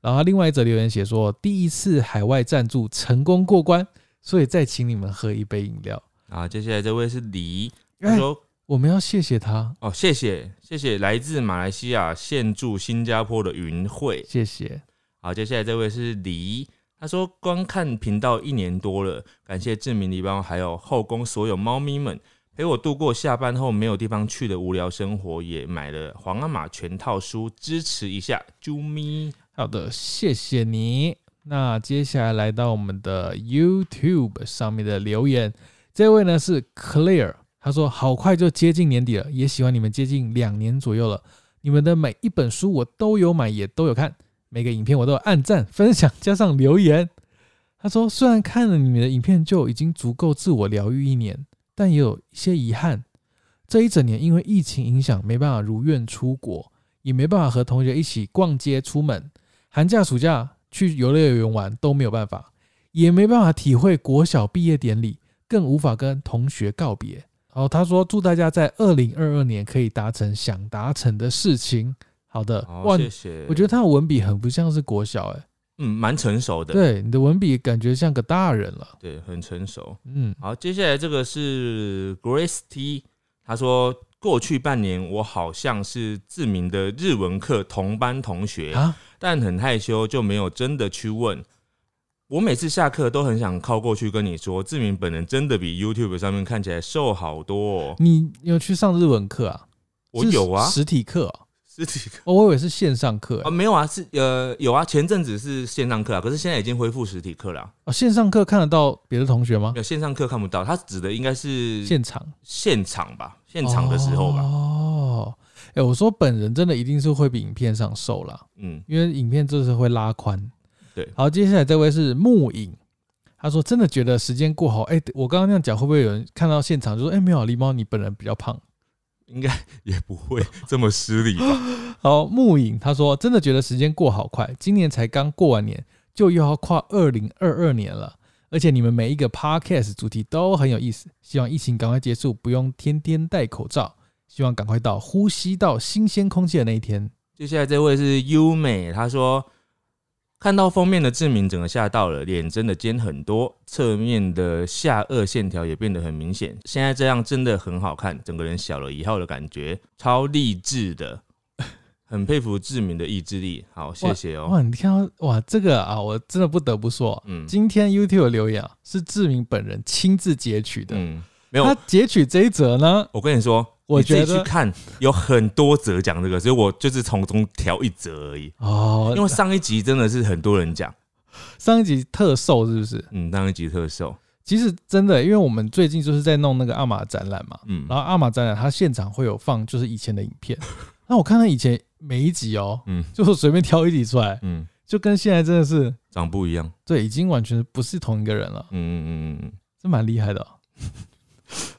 然后另外一则留言写说，第一次海外赞助成功过关，所以再请你们喝一杯饮料。啊，接下来这位是黎，他哎说我们要谢谢他，哦，谢谢谢谢来自马来西亚现住新加坡的云慧。谢谢。好，接下来这位是黎，他说观看频道一年多了，感谢志明、篱笆还有后宫所有猫咪们陪我度过下班后没有地方去的无聊生活，也买了皇阿玛全套书支持一下，啾咪。好的，谢谢你。那接下来来到我们的 YouTube 上面的留言，这位呢是 Clear，他说好快就接近年底了，也喜欢你们接近两年左右了。你们的每一本书我都有买，也都有看，每个影片我都有按赞、分享，加上留言。他说虽然看了你们的影片就已经足够自我疗愈一年，但也有一些遗憾。这一整年因为疫情影响，没办法如愿出国，也没办法和同学一起逛街、出门。寒假、暑假去游乐园玩都没有办法，也没办法体会国小毕业典礼，更无法跟同学告别。然后他说：“祝大家在二零二二年可以达成想达成的事情。”好的，谢谢。我觉得他的文笔很不像是国小、欸，嗯，蛮成熟的，对，你的文笔感觉像个大人了。对，很成熟。嗯，好，接下来这个是 Grace T，他说过去半年我好像是志明的日文课同班同学，啊，但很害羞，就没有真的去问。我每次下课都很想靠过去跟你说，志明本人真的比 YouTube 上面看起来瘦好多、哦。你有去上日文课啊？我有啊，实体课哦、实体课哦，我以为是线上课、啊，欸。没有啊，是呃有啊，前阵子是线上课啊，可是现在已经恢复实体课了啊、哦，线上课看得到别的同学吗没？有线上课看不到，他指的应该是现场。现场吧，现场的时候吧。哦，哎、我说本人真的一定是会比影片上瘦啦，嗯，因为影片就是会拉宽。对好，接下来这位是木影，他说真的觉得时间过好。哎、我刚刚那样讲，会不会有人看到现场就说，哎、没有啊，狸猫你本人比较胖？应该 也不会这么失礼吧？好，木影他说真的觉得时间过好快，今年才刚过完年，就又要跨二零二二年了。而且你们每一个 podcast 主题都很有意思，希望疫情赶快结束，不用天天戴口罩，希望赶快到呼吸到新鲜空气的那一天。接下来这位是优美，他说看到封面的志明，整个吓到了，脸真的尖很多，侧面的下颚线条也变得很明显。现在这样真的很好看，整个人小了以后的感觉，超励志的，很佩服志明的意志力。好，谢谢哦。哇，你看到哇，这个啊，我真的不得不说，嗯今天 YouTube 的留言啊，是志明本人亲自截取的。嗯，没有他，截取这一则呢，我跟你说，我觉得去看，有很多则讲这个，所以我就是从中挑一则而已。哦，因为上一集真的是很多人讲，上一集特瘦是不是？嗯，上一集特瘦，其实真的，因为我们最近就是在弄那个阿玛展览嘛，嗯。然后阿玛展览它现场会有放就是以前的影片，那我看他以前每一集哦，嗯。就随便挑一集出来，嗯，就跟现在真的是长不一样，对，已经完全不是同一个人了，嗯嗯嗯嗯。这蛮厉害的哦、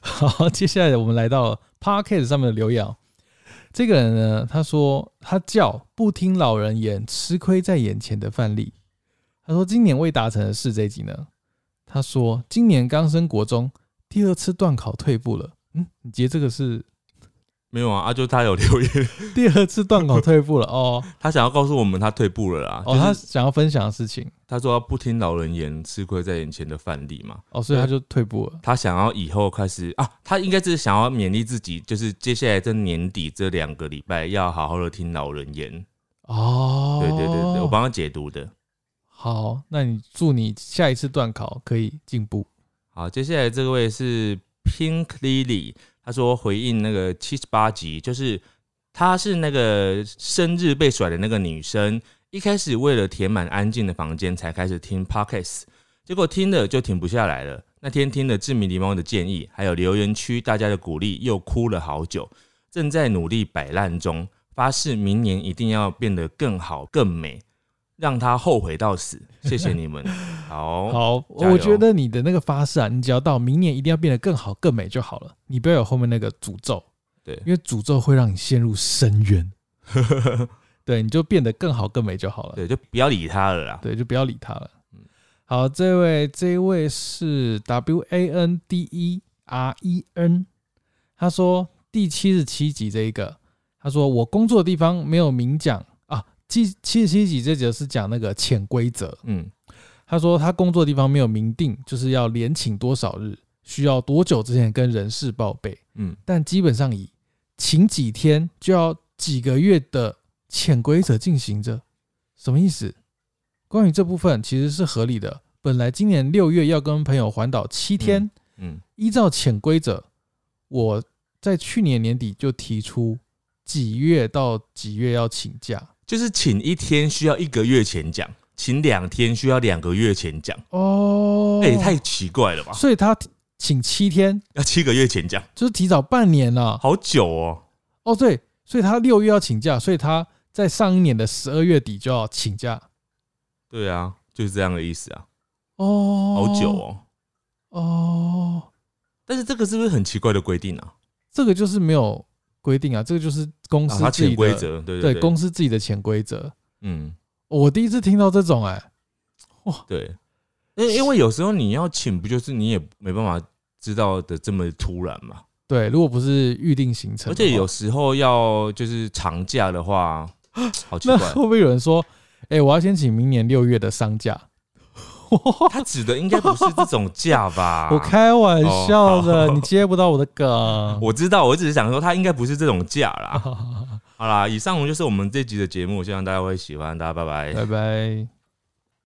好，接下来我们来到 Podcast 上面的留言。这个人呢，他说他叫不听老人言，吃亏在眼前的范例。他说今年未达成的事这一集呢，他说今年刚升国中，第二次断考退步了。嗯，你觉得这个是没有啊，啊，就他有留言，第二次段考退步了？哦 他想要告诉我们他退步了啦，哦，他就是想要分享的事情他说他不听老人言，吃亏在眼前的范例嘛。哦，所以他就退步了。他想要以后开始啊，他应该是想要勉励自己，就是接下来这年底这两个礼拜要好好的听老人言。哦，对对对对，我帮他解读的。好，那你祝你下一次段考可以进步。好，接下来这位是 Pink Lily，他说回应那个七十八集，就是她是那个生日被甩的那个女生，一开始为了填满安静的房间才开始听 Podcast，结果听了就停不下来了。那天听了志明狸猫的建议，还有留言区大家的鼓励，又哭了好久，正在努力摆烂中，发誓明年一定要变得更好更美，让他后悔到死。谢谢你们，好，好，我觉得你的那个发誓啊，你只要到明年一定要变得更好更美就好了，你不要有后面那个诅咒，对因为诅咒会让你陷入深渊。对，你就变得更好更美就好了。对，就不要理他了啦。对，就不要理他了嗯。好，这位这一位是 W A N D E R E N，他说第七十七集这一个，他说我工作的地方没有明讲啊，七七十七集这集是讲那个潜规则。嗯，他说他工作的地方没有明定，就是要连请多少日，需要多久之前跟人事报备，嗯，但基本上以请几天就要几个月的潜规则进行着，什么意思？关于这部分其实是合理的。本来今年六月要跟朋友环岛七天，嗯，依照潜规则，我在去年年底就提出几月到几月要请假。就是请一天需要一个月前讲，请两天需要两个月前讲。哦，哎、太奇怪了吧？所以他请七天，要七个月前讲，就是提早半年了。好久哦。哦，对，所以他六月要请假，所以他在上一年的十二月底就要请假。对啊，就是这样的意思啊，哦，好久哦。哦，但是这个是不是很奇怪的规定啊？这个就是没有规定啊，这个就是公司自己的、潜规则，对对对，公司自己的潜规则。嗯，我第一次听到这种、哎，哇对。因因为有时候你要请，不就是你也没办法知道的这么突然嘛？对，如果不是预定行程，而且有时候要就是长假的话，好奇怪会。不会有人说，哎、我要先请明年六月的丧假？他指的应该不是这种价吧？我开玩笑的，哦你接不到我的梗。我知道，我只是想说，他应该不是这种价啦。好啦，以上就是我们这集的节目，希望大家会喜欢，大家拜拜。拜拜。